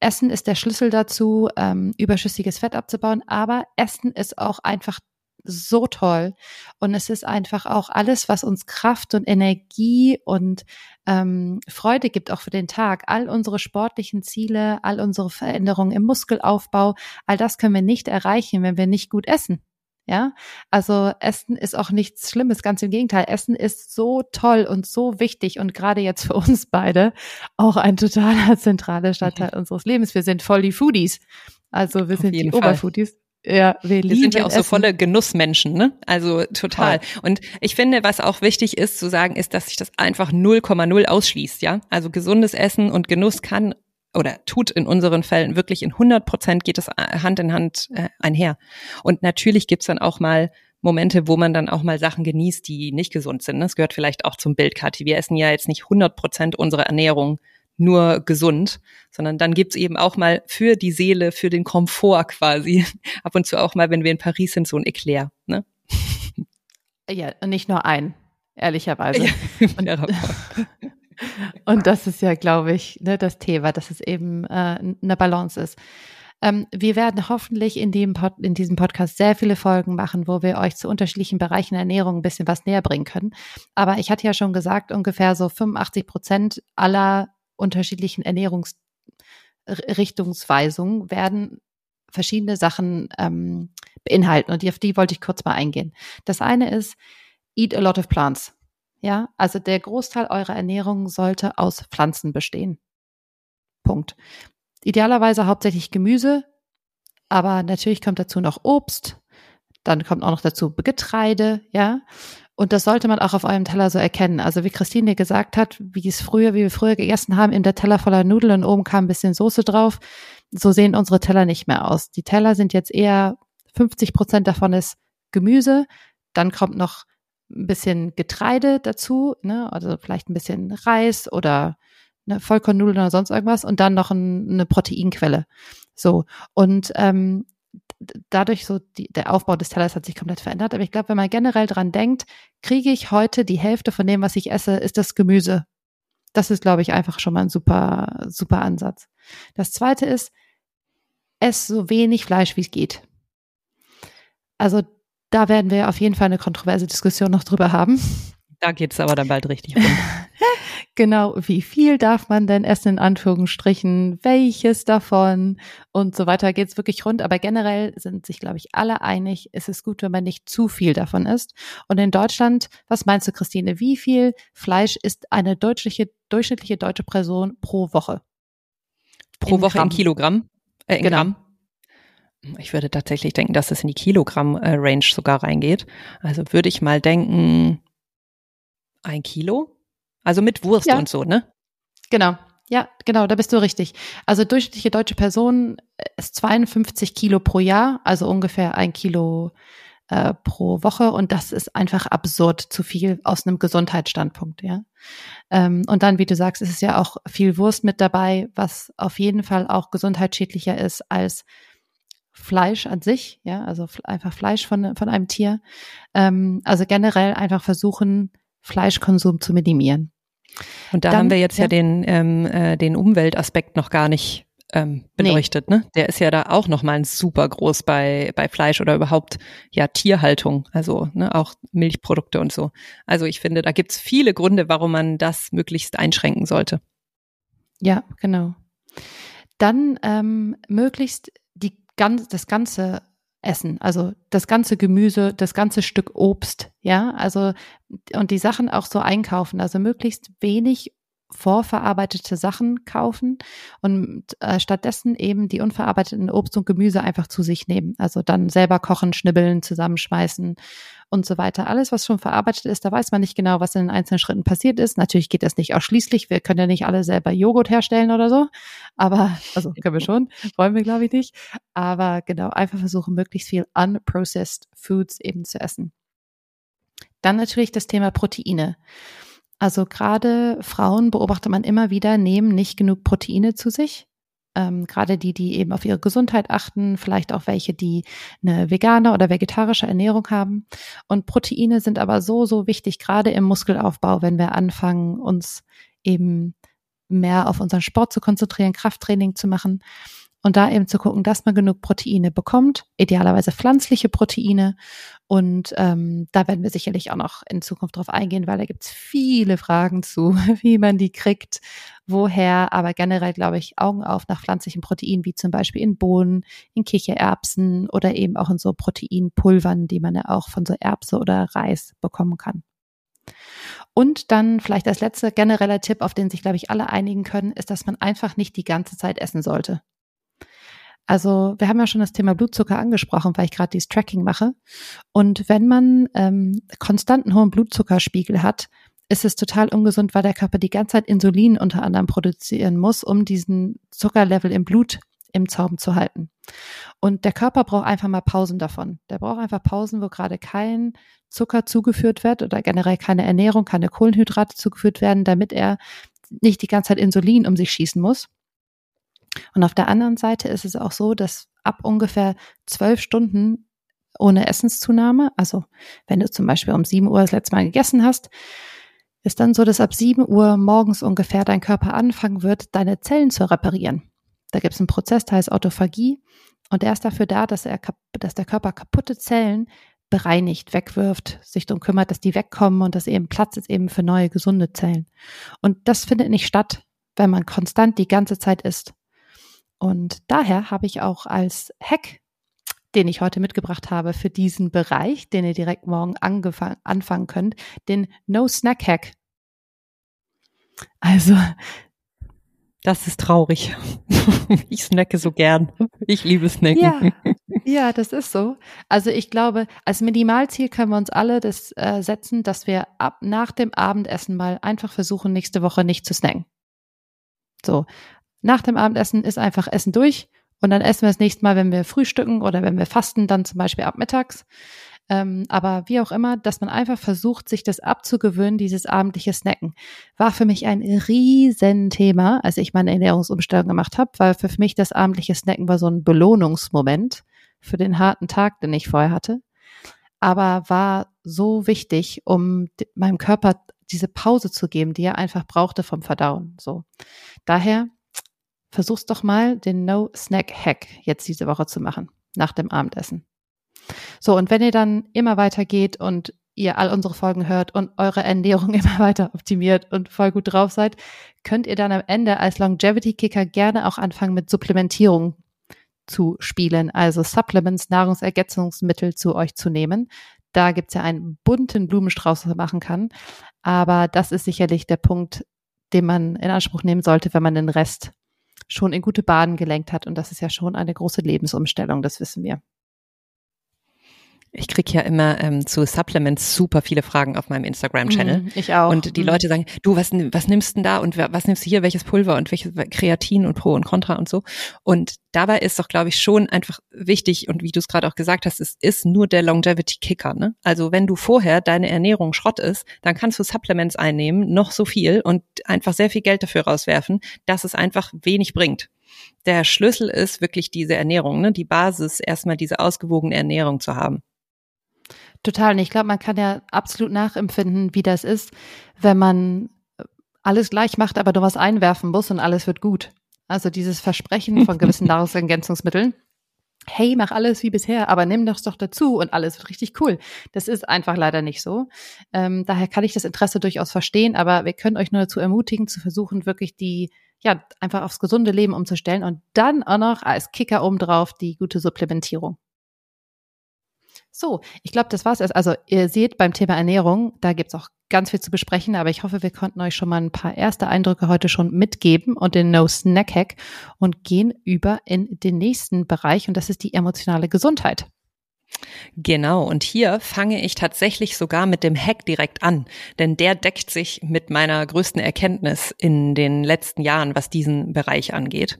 Speaker 1: Essen ist der Schlüssel dazu, ähm, überschüssiges Fett abzubauen, aber Essen ist auch einfach so toll. Und es ist einfach auch alles, was uns Kraft und Energie und ähm, Freude gibt, auch für den Tag. All unsere sportlichen Ziele, all unsere Veränderungen im Muskelaufbau, all das können wir nicht erreichen, wenn wir nicht gut essen. Ja, also Essen ist auch nichts Schlimmes, ganz im Gegenteil. Essen ist so toll und so wichtig und gerade jetzt für uns beide auch ein totaler zentraler Stadtteil mhm. unseres Lebens. Wir sind voll die Foodies. Also wir Auf sind die Fall. Oberfoodies.
Speaker 2: Ja, wir, wir sind ja auch Essen. so volle Genussmenschen, ne? Also total. Toll. Und ich finde, was auch wichtig ist zu sagen, ist, dass sich das einfach 0,0 ausschließt, ja? Also gesundes Essen und Genuss kann oder tut in unseren Fällen wirklich in 100 Prozent geht es äh, Hand in Hand äh, einher. Und natürlich gibt's dann auch mal Momente, wo man dann auch mal Sachen genießt, die nicht gesund sind. Das gehört vielleicht auch zum Bild, Kathi. Wir essen ja jetzt nicht 100 Prozent unserer Ernährung nur gesund, sondern dann gibt's eben auch mal für die Seele, für den Komfort quasi, ab und zu auch mal, wenn wir in Paris sind, so ein Eclair. Ne?
Speaker 1: Ja, nicht nur ein, ehrlicherweise. Ja, und, und das ist ja, glaube ich, ne, das Thema, dass es eben äh, eine Balance ist. Ähm, wir werden hoffentlich in, dem Pod, in diesem Podcast sehr viele Folgen machen, wo wir euch zu unterschiedlichen Bereichen Ernährung ein bisschen was näher bringen können. Aber ich hatte ja schon gesagt, ungefähr so 85 Prozent aller unterschiedlichen Ernährungsrichtungsweisungen werden verschiedene Sachen ähm, beinhalten. Und auf die wollte ich kurz mal eingehen. Das eine ist, eat a lot of plants. Ja, also der Großteil eurer Ernährung sollte aus Pflanzen bestehen. Punkt. Idealerweise hauptsächlich Gemüse, aber natürlich kommt dazu noch Obst, dann kommt auch noch dazu Getreide, ja. Und das sollte man auch auf eurem Teller so erkennen. Also wie Christine gesagt hat, wie es früher, wie wir früher gegessen haben, in der Teller voller Nudeln und oben kam ein bisschen Soße drauf. So sehen unsere Teller nicht mehr aus. Die Teller sind jetzt eher 50 Prozent davon ist Gemüse, dann kommt noch ein bisschen Getreide dazu, ne, also vielleicht ein bisschen Reis oder eine Vollkornnudeln oder sonst irgendwas und dann noch ein, eine Proteinquelle. So und ähm, dadurch so die, der Aufbau des Tellers hat sich komplett verändert. Aber ich glaube, wenn man generell dran denkt, kriege ich heute die Hälfte von dem, was ich esse, ist das Gemüse. Das ist, glaube ich, einfach schon mal ein super, super Ansatz. Das zweite ist, ess so wenig Fleisch, wie es geht. Also da werden wir auf jeden Fall eine kontroverse Diskussion noch drüber haben.
Speaker 2: Da geht es aber dann bald richtig rum.
Speaker 1: genau, wie viel darf man denn essen in Anführungsstrichen, welches davon und so weiter geht es wirklich rund. Aber generell sind sich, glaube ich, alle einig, es ist gut, wenn man nicht zu viel davon isst. Und in Deutschland, was meinst du, Christine, wie viel Fleisch isst eine deutliche, durchschnittliche deutsche Person pro Woche?
Speaker 2: Pro in Woche Gramm. in Kilogramm? Äh, in genau. Gramm? Ich würde tatsächlich denken, dass es in die Kilogramm-Range sogar reingeht. Also würde ich mal denken, ein Kilo? Also mit Wurst ja. und so, ne?
Speaker 1: Genau. Ja, genau, da bist du richtig. Also durchschnittliche deutsche Person ist 52 Kilo pro Jahr, also ungefähr ein Kilo äh, pro Woche und das ist einfach absurd zu viel aus einem Gesundheitsstandpunkt, ja. Ähm, und dann, wie du sagst, ist es ja auch viel Wurst mit dabei, was auf jeden Fall auch gesundheitsschädlicher ist als Fleisch an sich, ja, also einfach Fleisch von, von einem Tier. Ähm, also generell einfach versuchen, Fleischkonsum zu minimieren.
Speaker 2: Und da Dann, haben wir jetzt ja, ja den, ähm, äh, den Umweltaspekt noch gar nicht ähm, beleuchtet, nee. ne? Der ist ja da auch nochmal super groß bei, bei Fleisch oder überhaupt ja Tierhaltung, also ne, auch Milchprodukte und so. Also ich finde, da gibt's viele Gründe, warum man das möglichst einschränken sollte.
Speaker 1: Ja, genau. Dann ähm, möglichst ganz, das ganze Essen, also das ganze Gemüse, das ganze Stück Obst, ja, also und die Sachen auch so einkaufen, also möglichst wenig vorverarbeitete Sachen kaufen und äh, stattdessen eben die unverarbeiteten Obst und Gemüse einfach zu sich nehmen. Also dann selber kochen, schnibbeln, zusammenschmeißen und so weiter. Alles, was schon verarbeitet ist, da weiß man nicht genau, was in den einzelnen Schritten passiert ist. Natürlich geht das nicht ausschließlich. Wir können ja nicht alle selber Joghurt herstellen oder so. Aber, also können wir schon, wollen wir glaube ich nicht. Aber genau, einfach versuchen, möglichst viel unprocessed Foods eben zu essen. Dann natürlich das Thema Proteine. Also gerade Frauen beobachtet man immer wieder, nehmen nicht genug Proteine zu sich. Ähm, gerade die, die eben auf ihre Gesundheit achten, vielleicht auch welche, die eine vegane oder vegetarische Ernährung haben. Und Proteine sind aber so, so wichtig, gerade im Muskelaufbau, wenn wir anfangen, uns eben mehr auf unseren Sport zu konzentrieren, Krafttraining zu machen. Und da eben zu gucken, dass man genug Proteine bekommt, idealerweise pflanzliche Proteine. Und ähm, da werden wir sicherlich auch noch in Zukunft drauf eingehen, weil da gibt's viele Fragen zu, wie man die kriegt, woher. Aber generell glaube ich Augen auf nach pflanzlichen Proteinen, wie zum Beispiel in Bohnen, in Kichererbsen oder eben auch in so Proteinpulvern, die man ja auch von so Erbse oder Reis bekommen kann. Und dann vielleicht als letzter genereller Tipp, auf den sich, glaube ich, alle einigen können, ist, dass man einfach nicht die ganze Zeit essen sollte. Also wir haben ja schon das Thema Blutzucker angesprochen, weil ich gerade dieses Tracking mache. Und wenn man ähm, konstanten hohen Blutzuckerspiegel hat, ist es total ungesund, weil der Körper die ganze Zeit Insulin unter anderem produzieren muss, um diesen Zuckerlevel im Blut im Zaum zu halten. Und der Körper braucht einfach mal Pausen davon. Der braucht einfach Pausen, wo gerade kein Zucker zugeführt wird oder generell keine Ernährung, keine Kohlenhydrate zugeführt werden, damit er nicht die ganze Zeit Insulin um sich schießen muss. Und auf der anderen Seite ist es auch so, dass ab ungefähr zwölf Stunden ohne Essenszunahme, also wenn du zum Beispiel um sieben Uhr das letzte Mal gegessen hast, ist dann so, dass ab sieben Uhr morgens ungefähr dein Körper anfangen wird, deine Zellen zu reparieren. Da gibt es einen Prozess, der heißt Autophagie und der ist dafür da, dass, er, dass der Körper kaputte Zellen bereinigt, wegwirft, sich darum kümmert, dass die wegkommen und dass eben Platz ist eben für neue gesunde Zellen. Und das findet nicht statt, wenn man konstant die ganze Zeit isst. Und daher habe ich auch als Hack, den ich heute mitgebracht habe für diesen Bereich, den ihr direkt morgen anfangen könnt, den No Snack Hack. Also,
Speaker 2: das ist traurig. Ich snacke so gern. Ich liebe Snacken.
Speaker 1: Ja, ja, das ist so. Also ich glaube, als Minimalziel können wir uns alle das äh, setzen, dass wir ab nach dem Abendessen mal einfach versuchen, nächste Woche nicht zu snacken. So, nach dem Abendessen ist einfach Essen durch und dann essen wir das nächste Mal, wenn wir frühstücken oder wenn wir fasten, dann zum Beispiel ab mittags. Ähm, aber wie auch immer, dass man einfach versucht, sich das abzugewöhnen, dieses abendliche Snacken, war für mich ein Riesenthema, als ich meine Ernährungsumstellung gemacht habe, weil für mich das abendliche Snacken war so ein Belohnungsmoment für den harten Tag, den ich vorher hatte. Aber war so wichtig, um meinem Körper diese Pause zu geben, die er einfach brauchte vom Verdauen. So. Daher versuch's doch mal, den No-Snack-Hack jetzt diese Woche zu machen, nach dem Abendessen. So, und wenn ihr dann immer weiter geht und ihr all unsere Folgen hört und eure Ernährung immer weiter optimiert und voll gut drauf seid, könnt ihr dann am Ende als Longevity-Kicker gerne auch anfangen mit Supplementierung zu spielen, also Supplements, Nahrungsergänzungsmittel zu euch zu nehmen. Da gibt's ja einen bunten Blumenstrauß, was man machen kann. Aber das ist sicherlich der Punkt, den man in Anspruch nehmen sollte, wenn man den Rest schon in gute Bahnen gelenkt hat. Und das ist ja schon eine große Lebensumstellung, das wissen wir.
Speaker 2: Ich krieg ja immer ähm, zu Supplements super viele Fragen auf meinem Instagram-Channel. Mm,
Speaker 1: ich auch.
Speaker 2: Und die mm. Leute sagen, du, was, was nimmst denn da und was nimmst du hier, welches Pulver und welches Kreatin und Pro und Contra und so. Und dabei ist doch, glaube ich, schon einfach wichtig und wie du es gerade auch gesagt hast, es ist nur der Longevity-Kicker. Ne? Also wenn du vorher deine Ernährung Schrott ist, dann kannst du Supplements einnehmen, noch so viel und einfach sehr viel Geld dafür rauswerfen, dass es einfach wenig bringt der Schlüssel ist wirklich diese Ernährung, ne? die Basis, erstmal diese ausgewogene Ernährung zu haben.
Speaker 1: Total. Und ich glaube, man kann ja absolut nachempfinden, wie das ist, wenn man alles gleich macht, aber du was einwerfen musst und alles wird gut. Also dieses Versprechen von gewissen Nahrungsergänzungsmitteln. Hey, mach alles wie bisher, aber nimm das doch dazu und alles wird richtig cool. Das ist einfach leider nicht so. Ähm, daher kann ich das Interesse durchaus verstehen, aber wir können euch nur dazu ermutigen, zu versuchen, wirklich die, ja, einfach aufs gesunde Leben umzustellen und dann auch noch als Kicker obendrauf die gute Supplementierung. So, ich glaube, das war's erst. Also ihr seht beim Thema Ernährung, da gibt's auch ganz viel zu besprechen, aber ich hoffe, wir konnten euch schon mal ein paar erste Eindrücke heute schon mitgeben und den No Snack Hack und gehen über in den nächsten Bereich und das ist die emotionale Gesundheit.
Speaker 2: Genau, und hier fange ich tatsächlich sogar mit dem Hack direkt an, denn der deckt sich mit meiner größten Erkenntnis in den letzten Jahren, was diesen Bereich angeht.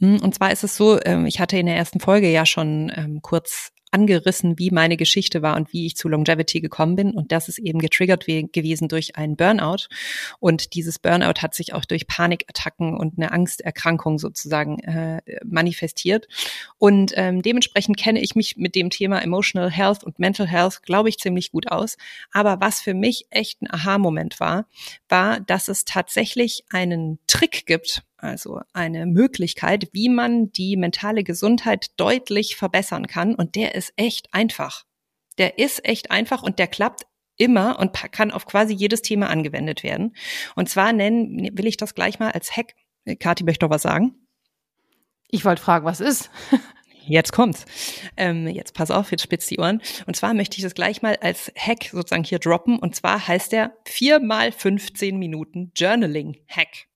Speaker 2: Hm, und zwar ist es so, ähm, ich hatte in der ersten Folge ja schon ähm, kurz angerissen, wie meine Geschichte war und wie ich zu Longevity gekommen bin. Und das ist eben getriggert gewesen durch einen Burnout. Und dieses Burnout hat sich auch durch Panikattacken und eine Angsterkrankung sozusagen äh, manifestiert. Und ähm, dementsprechend kenne ich mich mit dem Thema Emotional Health und Mental Health, glaube ich, ziemlich gut aus. Aber was für mich echt ein Aha-Moment war, war, dass es tatsächlich einen Trick gibt, also eine Möglichkeit, wie man die mentale Gesundheit deutlich verbessern kann. Und der ist echt einfach. Der ist echt einfach und der klappt immer und kann auf quasi jedes Thema angewendet werden. Und zwar nennen, will ich das gleich mal als Hack. Kathi möchte doch was sagen.
Speaker 1: Ich wollte fragen, was ist?
Speaker 2: Jetzt kommt's. Ähm, jetzt pass auf, jetzt spitzt die Ohren. Und zwar möchte ich das gleich mal als Hack sozusagen hier droppen. Und zwar heißt der 4 mal 15 Minuten Journaling Hack.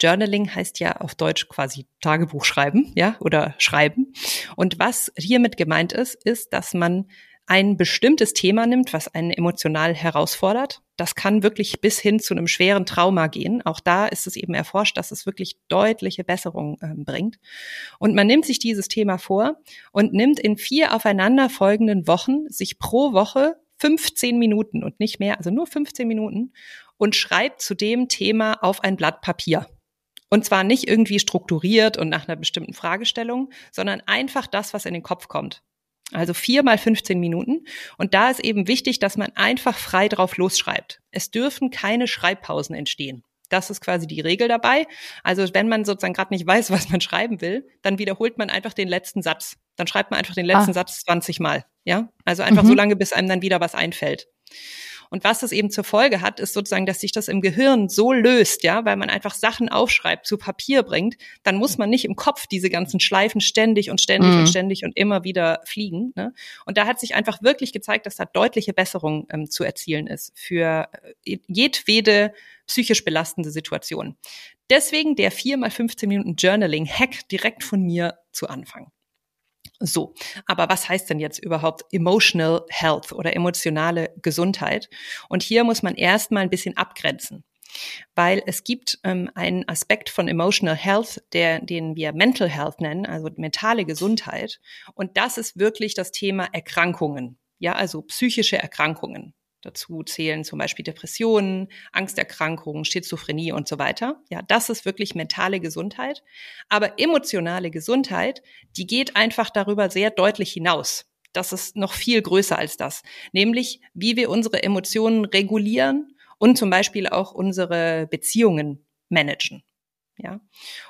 Speaker 2: Journaling heißt ja auf Deutsch quasi Tagebuch schreiben, ja, oder schreiben. Und was hiermit gemeint ist, ist, dass man ein bestimmtes Thema nimmt, was einen emotional herausfordert. Das kann wirklich bis hin zu einem schweren Trauma gehen. Auch da ist es eben erforscht, dass es wirklich deutliche Besserung äh, bringt. Und man nimmt sich dieses Thema vor und nimmt in vier aufeinanderfolgenden Wochen sich pro Woche 15 Minuten und nicht mehr, also nur 15 Minuten und schreibt zu dem Thema auf ein Blatt Papier. Und zwar nicht irgendwie strukturiert und nach einer bestimmten Fragestellung, sondern einfach das, was in den Kopf kommt. Also vier mal 15 Minuten. Und da ist eben wichtig, dass man einfach frei drauf losschreibt. Es dürfen keine Schreibpausen entstehen. Das ist quasi die Regel dabei. Also wenn man sozusagen gerade nicht weiß, was man schreiben will, dann wiederholt man einfach den letzten Satz. Dann schreibt man einfach den letzten ah. Satz 20 Mal. Ja, also einfach mhm. so lange, bis einem dann wieder was einfällt. Und was das eben zur Folge hat, ist sozusagen, dass sich das im Gehirn so löst, ja, weil man einfach Sachen aufschreibt, zu Papier bringt, dann muss man nicht im Kopf diese ganzen Schleifen ständig und ständig mhm. und ständig und immer wieder fliegen. Ne? Und da hat sich einfach wirklich gezeigt, dass da deutliche Besserung ähm, zu erzielen ist für äh, jedwede psychisch belastende Situation. Deswegen der 4 mal 15 Minuten Journaling Hack direkt von mir zu Anfang. So, aber was heißt denn jetzt überhaupt emotional health oder emotionale Gesundheit? Und hier muss man erstmal ein bisschen abgrenzen. Weil es gibt ähm, einen Aspekt von Emotional Health, der, den wir Mental Health nennen, also mentale Gesundheit. Und das ist wirklich das Thema Erkrankungen. Ja, also psychische Erkrankungen. Dazu zählen zum Beispiel Depressionen, Angsterkrankungen, Schizophrenie und so weiter. Ja, das ist wirklich mentale Gesundheit. Aber emotionale Gesundheit, die geht einfach darüber sehr deutlich hinaus. Das ist noch viel größer als das. Nämlich, wie wir unsere Emotionen regulieren und zum Beispiel auch unsere Beziehungen managen. Ja.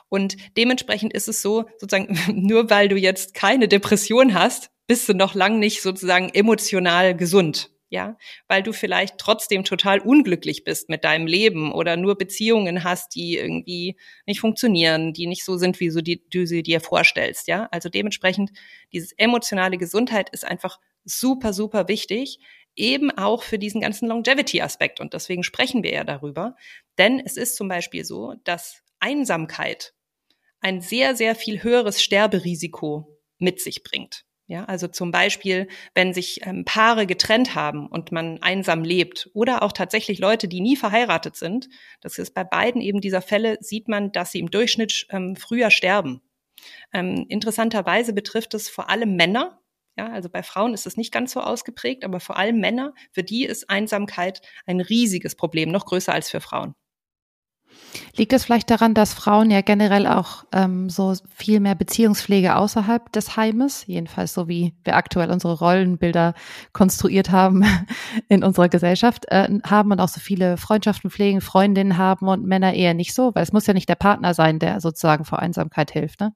Speaker 2: Und dementsprechend ist es so, sozusagen, nur weil du jetzt keine Depression hast, bist du noch lang nicht sozusagen emotional gesund ja, weil du vielleicht trotzdem total unglücklich bist mit deinem Leben oder nur Beziehungen hast, die irgendwie nicht funktionieren, die nicht so sind, wie du, die, du sie dir vorstellst, ja. Also dementsprechend, dieses emotionale Gesundheit ist einfach super, super wichtig, eben auch für diesen ganzen Longevity-Aspekt. Und deswegen sprechen wir ja darüber. Denn es ist zum Beispiel so, dass Einsamkeit ein sehr, sehr viel höheres Sterberisiko mit sich bringt. Ja, also zum Beispiel, wenn sich ähm, Paare getrennt haben und man einsam lebt oder auch tatsächlich Leute, die nie verheiratet sind, das ist bei beiden eben dieser Fälle, sieht man, dass sie im Durchschnitt ähm, früher sterben. Ähm, interessanterweise betrifft es vor allem Männer. Ja, also bei Frauen ist es nicht ganz so ausgeprägt, aber vor allem Männer, für die ist Einsamkeit ein riesiges Problem, noch größer als für Frauen.
Speaker 1: Liegt es vielleicht daran, dass Frauen ja generell auch ähm, so viel mehr Beziehungspflege außerhalb des Heimes, jedenfalls so wie wir aktuell unsere Rollenbilder konstruiert haben in unserer Gesellschaft, äh, haben und auch so viele Freundschaften pflegen, Freundinnen haben und Männer eher nicht so, weil es muss ja nicht der Partner sein, der sozusagen vor Einsamkeit hilft, ne?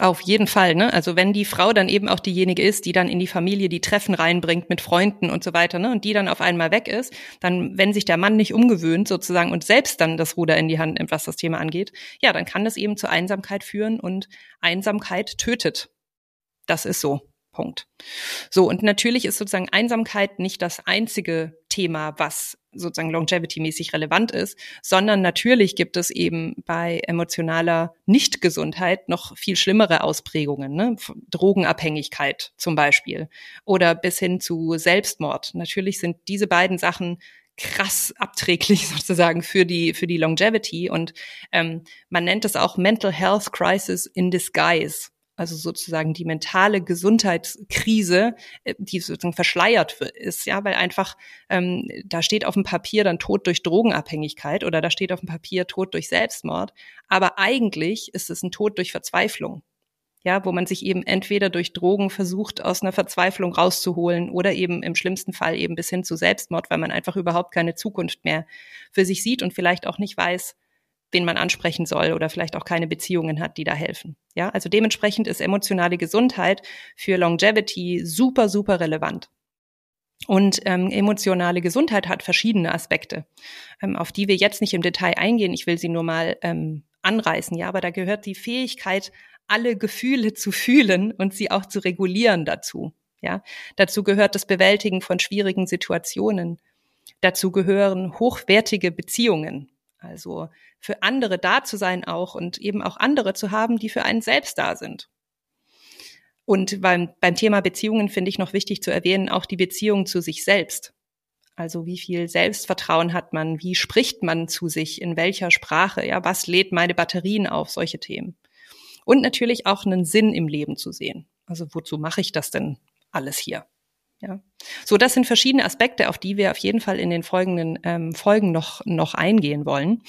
Speaker 2: Auf jeden Fall, ne? Also wenn die Frau dann eben auch diejenige ist, die dann in die Familie die Treffen reinbringt mit Freunden und so weiter, ne? Und die dann auf einmal weg ist, dann, wenn sich der Mann nicht umgewöhnt sozusagen und selbst dann das Ruder in die Hand nimmt, was das Thema angeht, ja, dann kann das eben zu Einsamkeit führen und Einsamkeit tötet. Das ist so. Punkt. So, und natürlich ist sozusagen Einsamkeit nicht das einzige Thema, was sozusagen longevity-mäßig relevant ist, sondern natürlich gibt es eben bei emotionaler Nichtgesundheit noch viel schlimmere Ausprägungen, ne? Drogenabhängigkeit zum Beispiel oder bis hin zu Selbstmord. Natürlich sind diese beiden Sachen krass abträglich sozusagen für die für die Longevity und ähm, man nennt es auch Mental Health Crisis in Disguise also sozusagen die mentale Gesundheitskrise, äh, die sozusagen verschleiert ist, ja, weil einfach ähm, da steht auf dem Papier dann Tod durch Drogenabhängigkeit oder da steht auf dem Papier Tod durch Selbstmord, aber eigentlich ist es ein Tod durch Verzweiflung. Ja, wo man sich eben entweder durch Drogen versucht, aus einer Verzweiflung rauszuholen oder eben im schlimmsten Fall eben bis hin zu Selbstmord, weil man einfach überhaupt keine Zukunft mehr für sich sieht und vielleicht auch nicht weiß, wen man ansprechen soll oder vielleicht auch keine Beziehungen hat, die da helfen. Ja, also dementsprechend ist emotionale Gesundheit für Longevity super, super relevant. Und ähm, emotionale Gesundheit hat verschiedene Aspekte, ähm, auf die wir jetzt nicht im Detail eingehen. Ich will sie nur mal ähm, anreißen. Ja, aber da gehört die Fähigkeit, alle Gefühle zu fühlen und sie auch zu regulieren dazu. Ja, dazu gehört das Bewältigen von schwierigen Situationen. Dazu gehören hochwertige Beziehungen. Also für andere da zu sein auch und eben auch andere zu haben, die für einen selbst da sind. Und beim, beim Thema Beziehungen finde ich noch wichtig zu erwähnen, auch die Beziehung zu sich selbst. Also wie viel Selbstvertrauen hat man? Wie spricht man zu sich? In welcher Sprache? Ja, was lädt meine Batterien auf? Solche Themen. Und natürlich auch einen Sinn im Leben zu sehen. Also wozu mache ich das denn alles hier? Ja. So, das sind verschiedene Aspekte, auf die wir auf jeden Fall in den folgenden ähm, Folgen noch, noch eingehen wollen.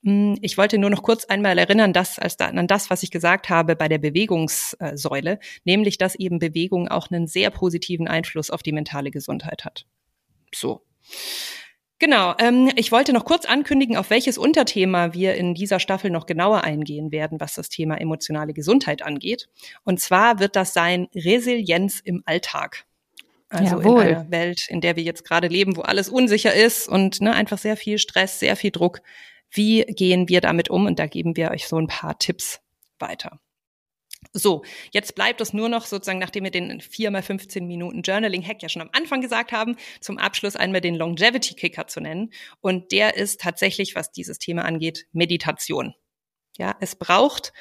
Speaker 2: Mm, ich wollte nur noch kurz einmal erinnern, dass, als da, an das, was ich gesagt habe bei der Bewegungssäule, nämlich, dass eben Bewegung auch einen sehr positiven Einfluss auf die mentale Gesundheit hat. So. Genau, ähm, ich wollte noch kurz ankündigen, auf welches Unterthema wir in dieser Staffel noch genauer eingehen werden, was das Thema emotionale Gesundheit angeht. Und zwar wird das sein Resilienz im Alltag. Also Jawohl. in einer Welt, in der wir jetzt gerade leben, wo alles unsicher ist und ne, einfach sehr viel Stress, sehr viel Druck. Wie gehen wir damit um? Und da geben wir euch so ein paar Tipps weiter. So, jetzt bleibt es nur noch sozusagen, nachdem wir den 4 mal 15 Minuten Journaling-Hack ja schon am Anfang gesagt haben, zum Abschluss einmal den Longevity-Kicker zu nennen. Und der ist tatsächlich, was dieses Thema angeht, Meditation. Ja, es braucht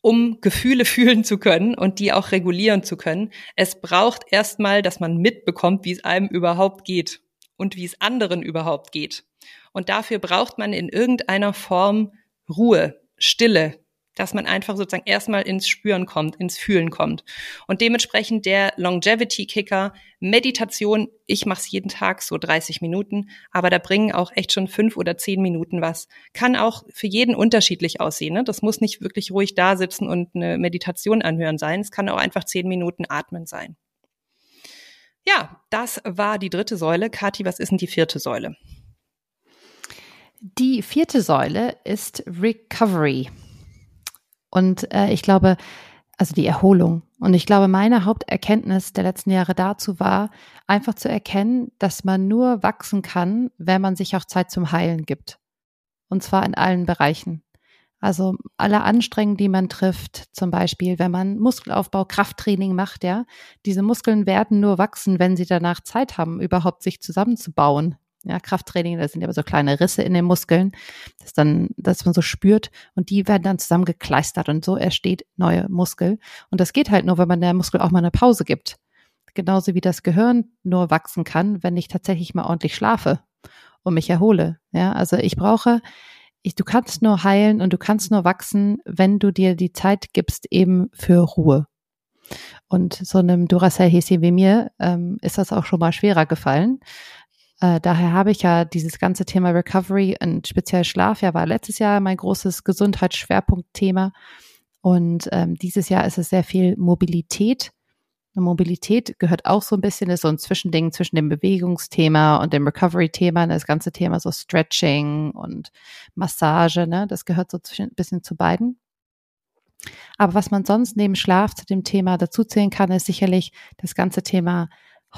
Speaker 2: um Gefühle fühlen zu können und die auch regulieren zu können. Es braucht erstmal, dass man mitbekommt, wie es einem überhaupt geht und wie es anderen überhaupt geht. Und dafür braucht man in irgendeiner Form Ruhe, Stille, dass man einfach sozusagen erstmal ins Spüren kommt, ins Fühlen kommt. Und dementsprechend der Longevity-Kicker, Meditation, ich mache es jeden Tag so 30 Minuten, aber da bringen auch echt schon fünf oder zehn Minuten was. Kann auch für jeden unterschiedlich aussehen. Ne? Das muss nicht wirklich ruhig da sitzen und eine Meditation anhören sein. Es kann auch einfach zehn Minuten atmen sein. Ja, das war die dritte Säule. Kathi, was ist denn die vierte Säule?
Speaker 1: Die vierte Säule ist Recovery. Und äh, ich glaube, also die Erholung. Und ich glaube, meine Haupterkenntnis der letzten Jahre dazu war, einfach zu erkennen, dass man nur wachsen kann, wenn man sich auch Zeit zum Heilen gibt. Und zwar in allen Bereichen. Also alle Anstrengungen, die man trifft, zum Beispiel, wenn man Muskelaufbau, Krafttraining macht, ja, diese Muskeln werden nur wachsen, wenn sie danach Zeit haben, überhaupt sich zusammenzubauen ja, Krafttraining, da sind ja so kleine Risse in den Muskeln, das dann, dass man so spürt und die werden dann zusammengekleistert und so entsteht neue Muskel. Und das geht halt nur, wenn man der Muskel auch mal eine Pause gibt. Genauso wie das Gehirn nur wachsen kann, wenn ich tatsächlich mal ordentlich schlafe und mich erhole. Ja, also ich brauche, ich, du kannst nur heilen und du kannst nur wachsen, wenn du dir die Zeit gibst eben für Ruhe. Und so einem Duracell-Häschen wie mir ähm, ist das auch schon mal schwerer gefallen Äh, daher habe ich ja dieses ganze Thema Recovery und speziell Schlaf ja war letztes Jahr mein großes Gesundheitsschwerpunktthema. Und ähm, dieses Jahr ist es sehr viel Mobilität. Und Mobilität gehört auch so ein bisschen, ist so ein Zwischending zwischen dem Bewegungsthema und dem Recovery-Thema. Das ganze Thema so Stretching und Massage, ne? Das gehört so ein bisschen zu beiden. Aber was man sonst neben Schlaf zu dem Thema dazuzählen kann, ist sicherlich das ganze Thema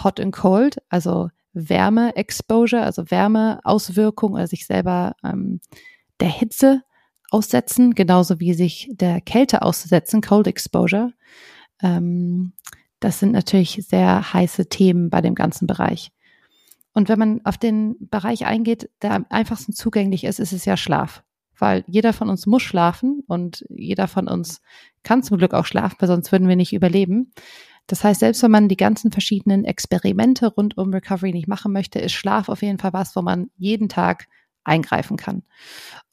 Speaker 1: Hot and Cold, also Wärme-Exposure, also Wärmeauswirkung oder sich selber ähm, der Hitze aussetzen, genauso wie sich der Kälte auszusetzen, Cold Exposure. Ähm, das sind natürlich sehr heiße Themen bei dem ganzen Bereich. Und wenn man auf den Bereich eingeht, der am einfachsten zugänglich ist, ist es ja Schlaf. Weil jeder von uns muss schlafen und jeder von uns kann zum Glück auch schlafen, weil sonst würden wir nicht überleben. Das heißt, selbst wenn man die ganzen verschiedenen Experimente rund um Recovery nicht machen möchte, ist Schlaf auf jeden Fall was, wo man jeden Tag eingreifen kann.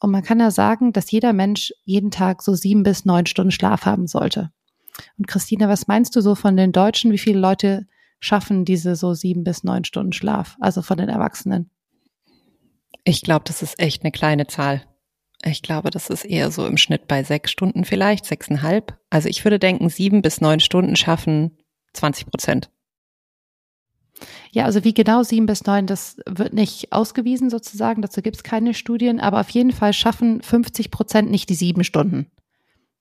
Speaker 1: Und man kann ja sagen, dass jeder Mensch jeden Tag so sieben bis neun Stunden Schlaf haben sollte. Und Christine, was meinst du so von den Deutschen? Wie viele Leute schaffen diese so sieben bis neun Stunden Schlaf, also von den Erwachsenen?
Speaker 2: Ich glaube, das ist echt eine kleine Zahl. Ich glaube, das ist eher so im Schnitt bei sechs Stunden vielleicht, sechseinhalb. Also ich würde denken, sieben bis neun Stunden schaffen 20 Prozent.
Speaker 1: Ja, also wie genau sieben bis neun, das wird nicht ausgewiesen sozusagen. Dazu gibt es keine Studien, aber auf jeden Fall schaffen 50 Prozent nicht die sieben Stunden.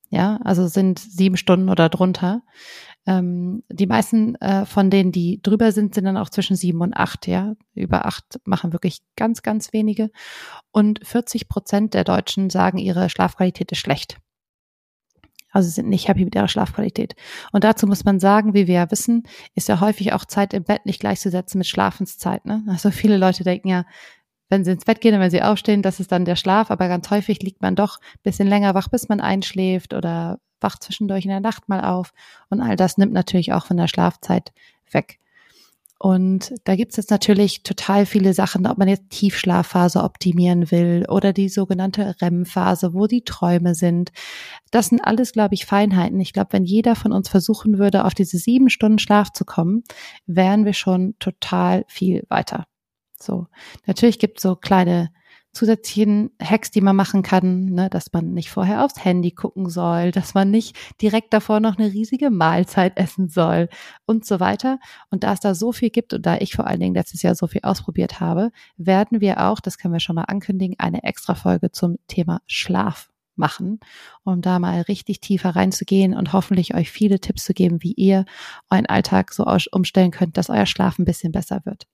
Speaker 1: Ja, also sind sieben Stunden oder drunter. Ähm, die meisten äh, von denen, die drüber sind, sind dann auch zwischen sieben und acht. Ja, über acht machen wirklich ganz, ganz wenige. Und 40 Prozent der Deutschen sagen, ihre Schlafqualität ist schlecht. Also sind nicht happy mit ihrer Schlafqualität. Und dazu muss man sagen, wie wir ja wissen, ist ja häufig auch Zeit im Bett nicht gleichzusetzen mit Schlafenszeit. Ne? Also viele Leute denken ja, wenn sie ins Bett gehen und wenn sie aufstehen, das ist dann der Schlaf. Aber ganz häufig liegt man doch bisschen länger wach, bis man einschläft oder wacht zwischendurch in der Nacht mal auf. Und all das nimmt natürlich auch von der Schlafzeit weg. Und da gibt's jetzt natürlich total viele Sachen, ob man jetzt Tiefschlafphase optimieren will oder die sogenannte REM-Phase, wo die Träume sind. Das sind alles, glaube ich, Feinheiten. Ich glaube, wenn jeder von uns versuchen würde, auf diese sieben Stunden Schlaf zu kommen, wären wir schon total viel weiter. So, natürlich gibt es so kleine zusätzlichen Hacks, die man machen kann, ne, dass man nicht vorher aufs Handy gucken soll, dass man nicht direkt davor noch eine riesige Mahlzeit essen soll und so weiter. Und da es da so viel gibt und da ich vor allen Dingen letztes Jahr so viel ausprobiert habe, werden wir auch, das können wir schon mal ankündigen, eine extra Folge zum Thema Schlaf machen, um da mal richtig tiefer reinzugehen und hoffentlich euch viele Tipps zu geben, wie ihr euren Alltag so umstellen könnt, dass euer Schlaf ein bisschen besser wird.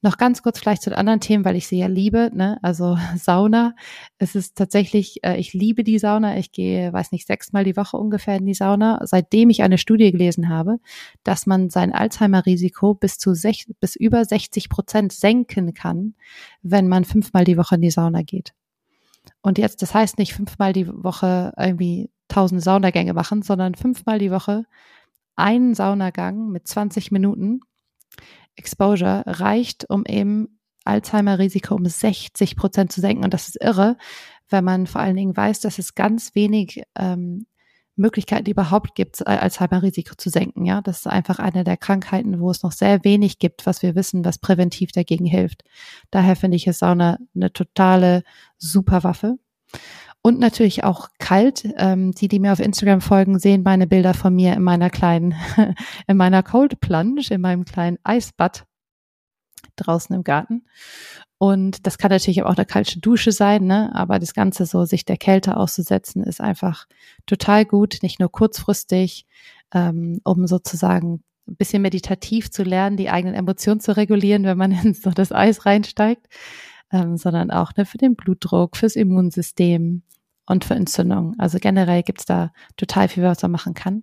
Speaker 1: Noch ganz kurz vielleicht zu den anderen Themen, weil ich sie ja liebe. Ne? Also Sauna. Es ist tatsächlich, äh, ich liebe die Sauna. Ich gehe, weiß nicht, sechsmal die Woche ungefähr in die Sauna, seitdem ich eine Studie gelesen habe, dass man sein Alzheimer-Risiko bis zu sech, bis über 60 Prozent senken kann, wenn man fünfmal die Woche in die Sauna geht. Und jetzt, das heißt nicht fünfmal die Woche irgendwie tausend Saunagänge machen, sondern fünfmal die Woche einen Saunagang mit 20 Minuten Exposure reicht, um eben Alzheimer-Risiko um 60 Prozent zu senken. Und das ist irre, wenn man vor allen Dingen weiß, dass es ganz wenig ähm, Möglichkeiten überhaupt gibt, Alzheimer-Risiko zu senken. Ja, das ist einfach eine der Krankheiten, wo es noch sehr wenig gibt, was wir wissen, was präventiv dagegen hilft. Daher finde ich es auch eine, eine totale Superwaffe. Und natürlich auch kalt. Ähm, die, die mir auf Instagram folgen, sehen meine Bilder von mir in meiner kleinen, in meiner Cold Plunge, in meinem kleinen Eisbad draußen im Garten. Und das kann natürlich auch eine kalte Dusche sein, ne? aber das Ganze so, sich der Kälte auszusetzen, ist einfach total gut, nicht nur kurzfristig, ähm, um sozusagen ein bisschen meditativ zu lernen, die eigenen Emotionen zu regulieren, wenn man in so das Eis reinsteigt, ähm, sondern auch ne, für den Blutdruck, fürs Immunsystem und für Entzündung. Also generell gibt's da total viel, was man machen kann,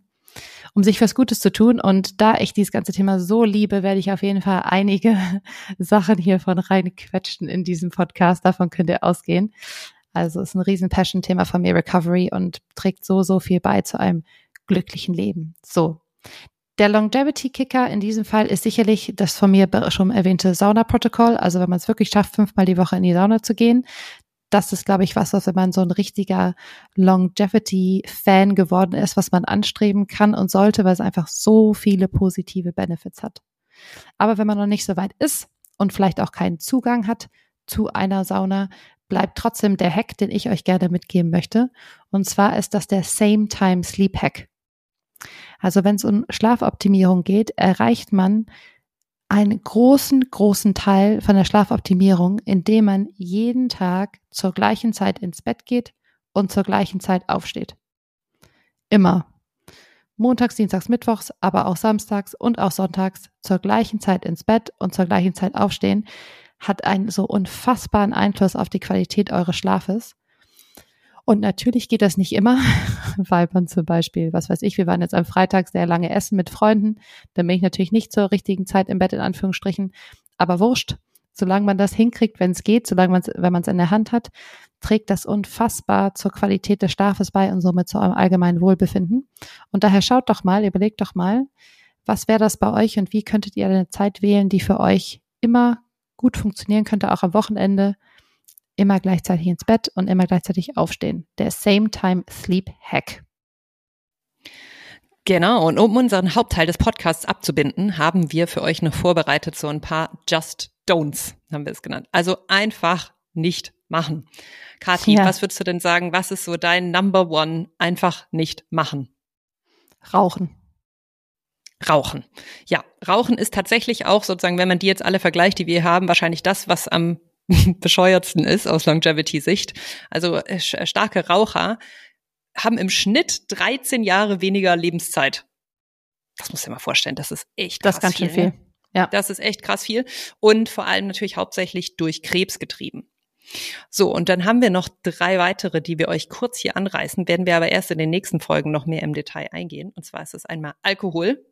Speaker 1: um sich was Gutes zu tun. Und da ich dieses ganze Thema so liebe, werde ich auf jeden Fall einige Sachen hiervon reinquetschen in diesem Podcast. Davon könnt ihr ausgehen. Also ist ein riesen Passion-Thema von mir, Recovery, und trägt so, so viel bei zu einem glücklichen Leben. So, der Longevity-Kicker in diesem Fall ist sicherlich das von mir schon erwähnte Sauna-Protokoll. Also wenn man es wirklich schafft, fünfmal die Woche in die Sauna zu gehen, das ist, glaube ich, was, was wenn man so ein richtiger Longevity-Fan geworden ist, was man anstreben kann und sollte, weil es einfach so viele positive Benefits hat. Aber wenn man noch nicht so weit ist und vielleicht auch keinen Zugang hat zu einer Sauna, bleibt trotzdem der Hack, den ich euch gerne mitgeben möchte. Und zwar ist das der Same Time Sleep Hack. Also wenn es um Schlafoptimierung geht, erreicht man einen großen, großen Teil von der Schlafoptimierung, indem man jeden Tag zur gleichen Zeit ins Bett geht und zur gleichen Zeit aufsteht. Immer. Montags, Dienstags, Mittwochs, aber auch samstags und auch sonntags zur gleichen Zeit ins Bett und zur gleichen Zeit aufstehen, hat einen so unfassbaren Einfluss auf die Qualität eures Schlafes. Und natürlich geht das nicht immer, weil man zum Beispiel, was weiß ich, wir waren jetzt am Freitag sehr lange essen mit Freunden, dann bin ich natürlich nicht zur richtigen Zeit im Bett in Anführungsstrichen, aber wurscht, solange man das hinkriegt, wenn es geht, solange man wenn man es in der Hand hat, trägt das unfassbar zur Qualität des Schlafes bei und somit zu eurem allgemeinen Wohlbefinden. Und daher schaut doch mal, überlegt doch mal, was wäre das bei euch und wie könntet ihr eine Zeit wählen, die für euch immer gut funktionieren könnte, auch am Wochenende, immer gleichzeitig ins Bett und immer gleichzeitig aufstehen. Der Same Time Sleep Hack.
Speaker 2: Genau, und um unseren Hauptteil des Podcasts abzubinden, haben wir für euch noch vorbereitet so ein paar Just Don'ts, haben wir es genannt. Also einfach nicht machen. Kathi, ja. was würdest du denn sagen, was ist so dein Number One einfach nicht machen?
Speaker 1: Rauchen.
Speaker 2: Rauchen. Ja, Rauchen ist tatsächlich auch sozusagen, wenn man die jetzt alle vergleicht, die wir haben, wahrscheinlich das, was am bescheuertsten ist aus Longevity-Sicht. Also äh, äh, starke Raucher haben im Schnitt 13 Jahre weniger Lebenszeit. Das muss ich mal vorstellen, das ist echt
Speaker 1: krass Das ist ganz schön viel.
Speaker 2: Ja. Das ist echt krass viel. Und vor allem natürlich hauptsächlich durch Krebs getrieben. So, und dann haben wir noch drei weitere, die wir euch kurz hier anreißen, werden wir aber erst in den nächsten Folgen noch mehr im Detail eingehen. Und zwar ist es einmal Alkohol.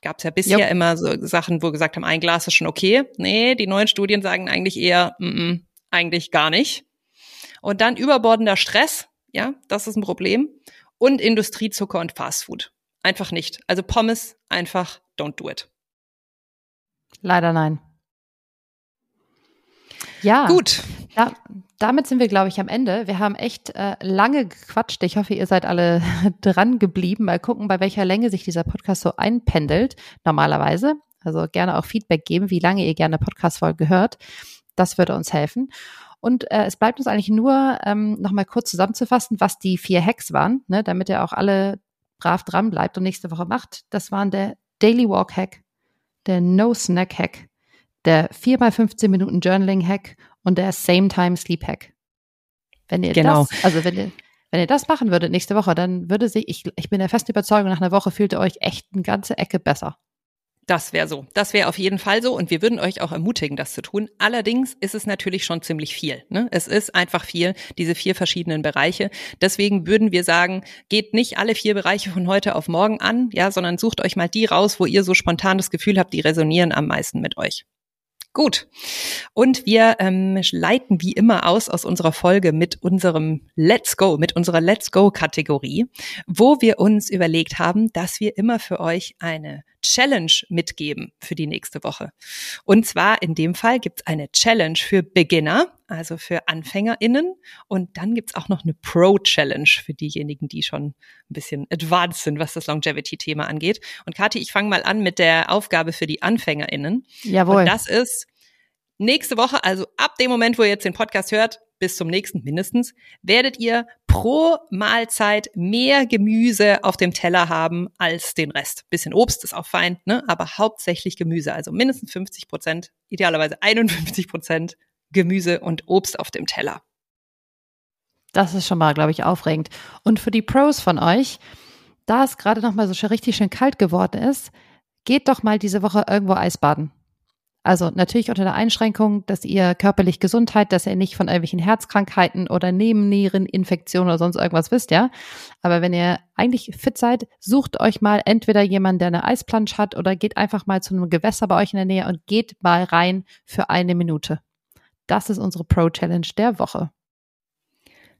Speaker 2: Gab es ja bisher Jupp. immer so Sachen, wo wir gesagt haben, ein Glas ist schon okay. Nee, die neuen Studien sagen eigentlich eher, mm -mm, eigentlich gar nicht. Und dann überbordender Stress, ja, das ist ein Problem. Und Industriezucker und Fastfood. Einfach nicht. Also Pommes, einfach don't do it.
Speaker 1: Leider nein. Ja. Gut. Ja, damit sind wir, glaube ich, am Ende. Wir haben echt äh, lange gequatscht. Ich hoffe, ihr seid alle dran geblieben. Mal gucken, bei welcher Länge sich dieser Podcast so einpendelt, normalerweise. Also gerne auch Feedback geben, wie lange ihr gerne Podcast-Folge hört. Das würde uns helfen. Und äh, es bleibt uns eigentlich nur, ähm, nochmal kurz zusammenzufassen, was die vier Hacks waren, ne, damit ihr auch alle brav dran bleibt und nächste Woche macht. Das waren der Daily Walk Hack, der No Snack Hack, der 4 x 15 Minuten Journaling Hack und der Same Time Sleep Hack. Wenn ihr genau. das, also wenn ihr, wenn ihr das machen würdet nächste Woche, dann würde sich, ich, ich bin der festen Überzeugung, nach einer Woche fühlt ihr euch echt eine ganze Ecke besser.
Speaker 2: Das wäre so. Das wäre auf jeden Fall so und wir würden euch auch ermutigen, das zu tun. Allerdings ist es natürlich schon ziemlich viel. Ne? Es ist einfach viel, diese vier verschiedenen Bereiche. Deswegen würden wir sagen, geht nicht alle vier Bereiche von heute auf morgen an, ja, sondern sucht euch mal die raus, wo ihr so spontan das Gefühl habt, die resonieren am meisten mit euch. Gut. Und wir ähm, leiten wie immer aus aus unserer Folge mit unserem Let's Go, mit unserer Let's Go-Kategorie, wo wir uns überlegt haben, dass wir immer für euch eine Challenge mitgeben für die nächste Woche. Und zwar in dem Fall gibt's eine Challenge für Beginner, also für AnfängerInnen. Und dann gibt's auch noch eine Pro-Challenge für diejenigen, die schon ein bisschen advanced sind, was das Longevity-Thema angeht. Und Kathi, ich fange mal an mit der Aufgabe für die AnfängerInnen.
Speaker 1: Jawohl.
Speaker 2: Und das ist nächste Woche, also ab dem Moment, wo ihr jetzt den Podcast hört, bis zum nächsten mindestens, werdet ihr pro Mahlzeit mehr Gemüse auf dem Teller haben als den Rest. Bisschen Obst ist auch fein, ne? aber hauptsächlich Gemüse. Also mindestens 50 Prozent, idealerweise 51 Prozent Gemüse und Obst auf dem Teller.
Speaker 1: Das ist schon mal, glaube ich, aufregend. Und für die Pros von euch, da es gerade noch mal so richtig schön kalt geworden ist, geht doch mal diese Woche irgendwo Eisbaden. Also natürlich unter der Einschränkung, dass ihr körperlich Gesundheit, dass ihr nicht von irgendwelchen Herzkrankheiten oder Nebenniereninfektionen oder sonst irgendwas wisst, ja. Aber wenn ihr eigentlich fit seid, sucht euch mal entweder jemanden, der eine Eisplanche hat oder geht einfach mal zu einem Gewässer bei euch in der Nähe und geht mal rein für eine Minute. Das ist unsere Pro-Challenge der Woche.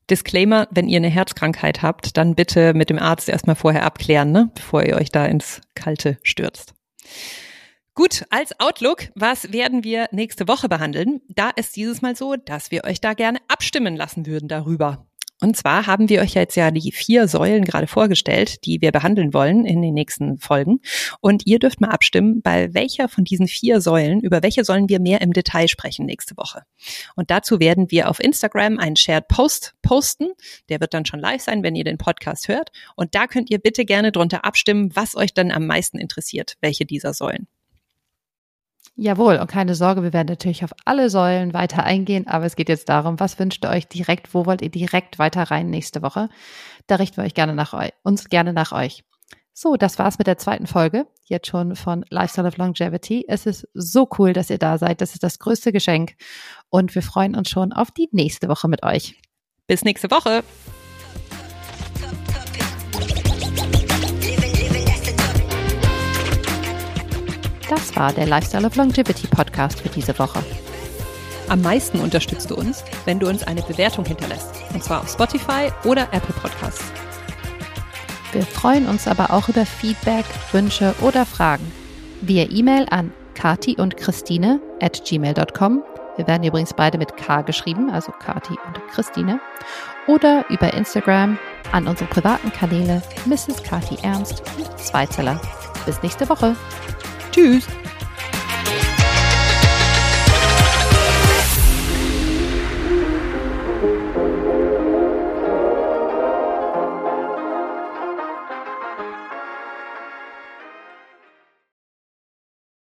Speaker 2: Disclaimer, wenn ihr eine Herzkrankheit habt, dann bitte mit dem Arzt erstmal vorher abklären, ne? bevor ihr euch da ins Kalte stürzt. Gut, als Outlook, was werden wir nächste Woche behandeln? Da ist dieses Mal so, dass wir euch da gerne abstimmen lassen würden darüber. Und zwar haben wir euch jetzt ja die vier Säulen gerade vorgestellt, die wir behandeln wollen in den nächsten Folgen. Und ihr dürft mal abstimmen, bei welcher von diesen vier Säulen, über welche sollen wir mehr im Detail sprechen nächste Woche. Und dazu werden wir auf Instagram einen Shared Post posten. Der wird dann schon live sein, wenn ihr den Podcast hört. Und da könnt ihr bitte gerne drunter abstimmen, was euch dann am meisten interessiert, welche dieser Säulen.
Speaker 1: Jawohl, und keine Sorge, wir werden natürlich auf alle Säulen weiter eingehen, aber es geht jetzt darum, was wünscht ihr euch direkt, wo wollt ihr direkt weiter rein nächste Woche? Da richten wir euch gerne nach euch, uns gerne nach euch. So, das war's mit der zweiten Folge, jetzt schon von Lifestyle of Longevity. Es ist so cool, dass ihr da seid. Das ist das größte Geschenk. Und wir freuen uns schon auf die nächste Woche mit euch.
Speaker 2: Bis nächste Woche.
Speaker 1: Das war der Lifestyle of Longevity Podcast für diese Woche.
Speaker 2: Am meisten unterstützt du uns, wenn du uns eine Bewertung hinterlässt. Und zwar auf Spotify oder Apple Podcasts.
Speaker 1: Wir freuen uns aber auch über Feedback, Wünsche oder Fragen. Via E-Mail an kati und Christine at gmail.com. Wir werden übrigens beide mit K geschrieben, also Kati und Christine. Oder über Instagram an unsere privaten Kanäle Mrs. Kati Ernst und Zweizeller. Bis nächste Woche.
Speaker 2: Tschüss.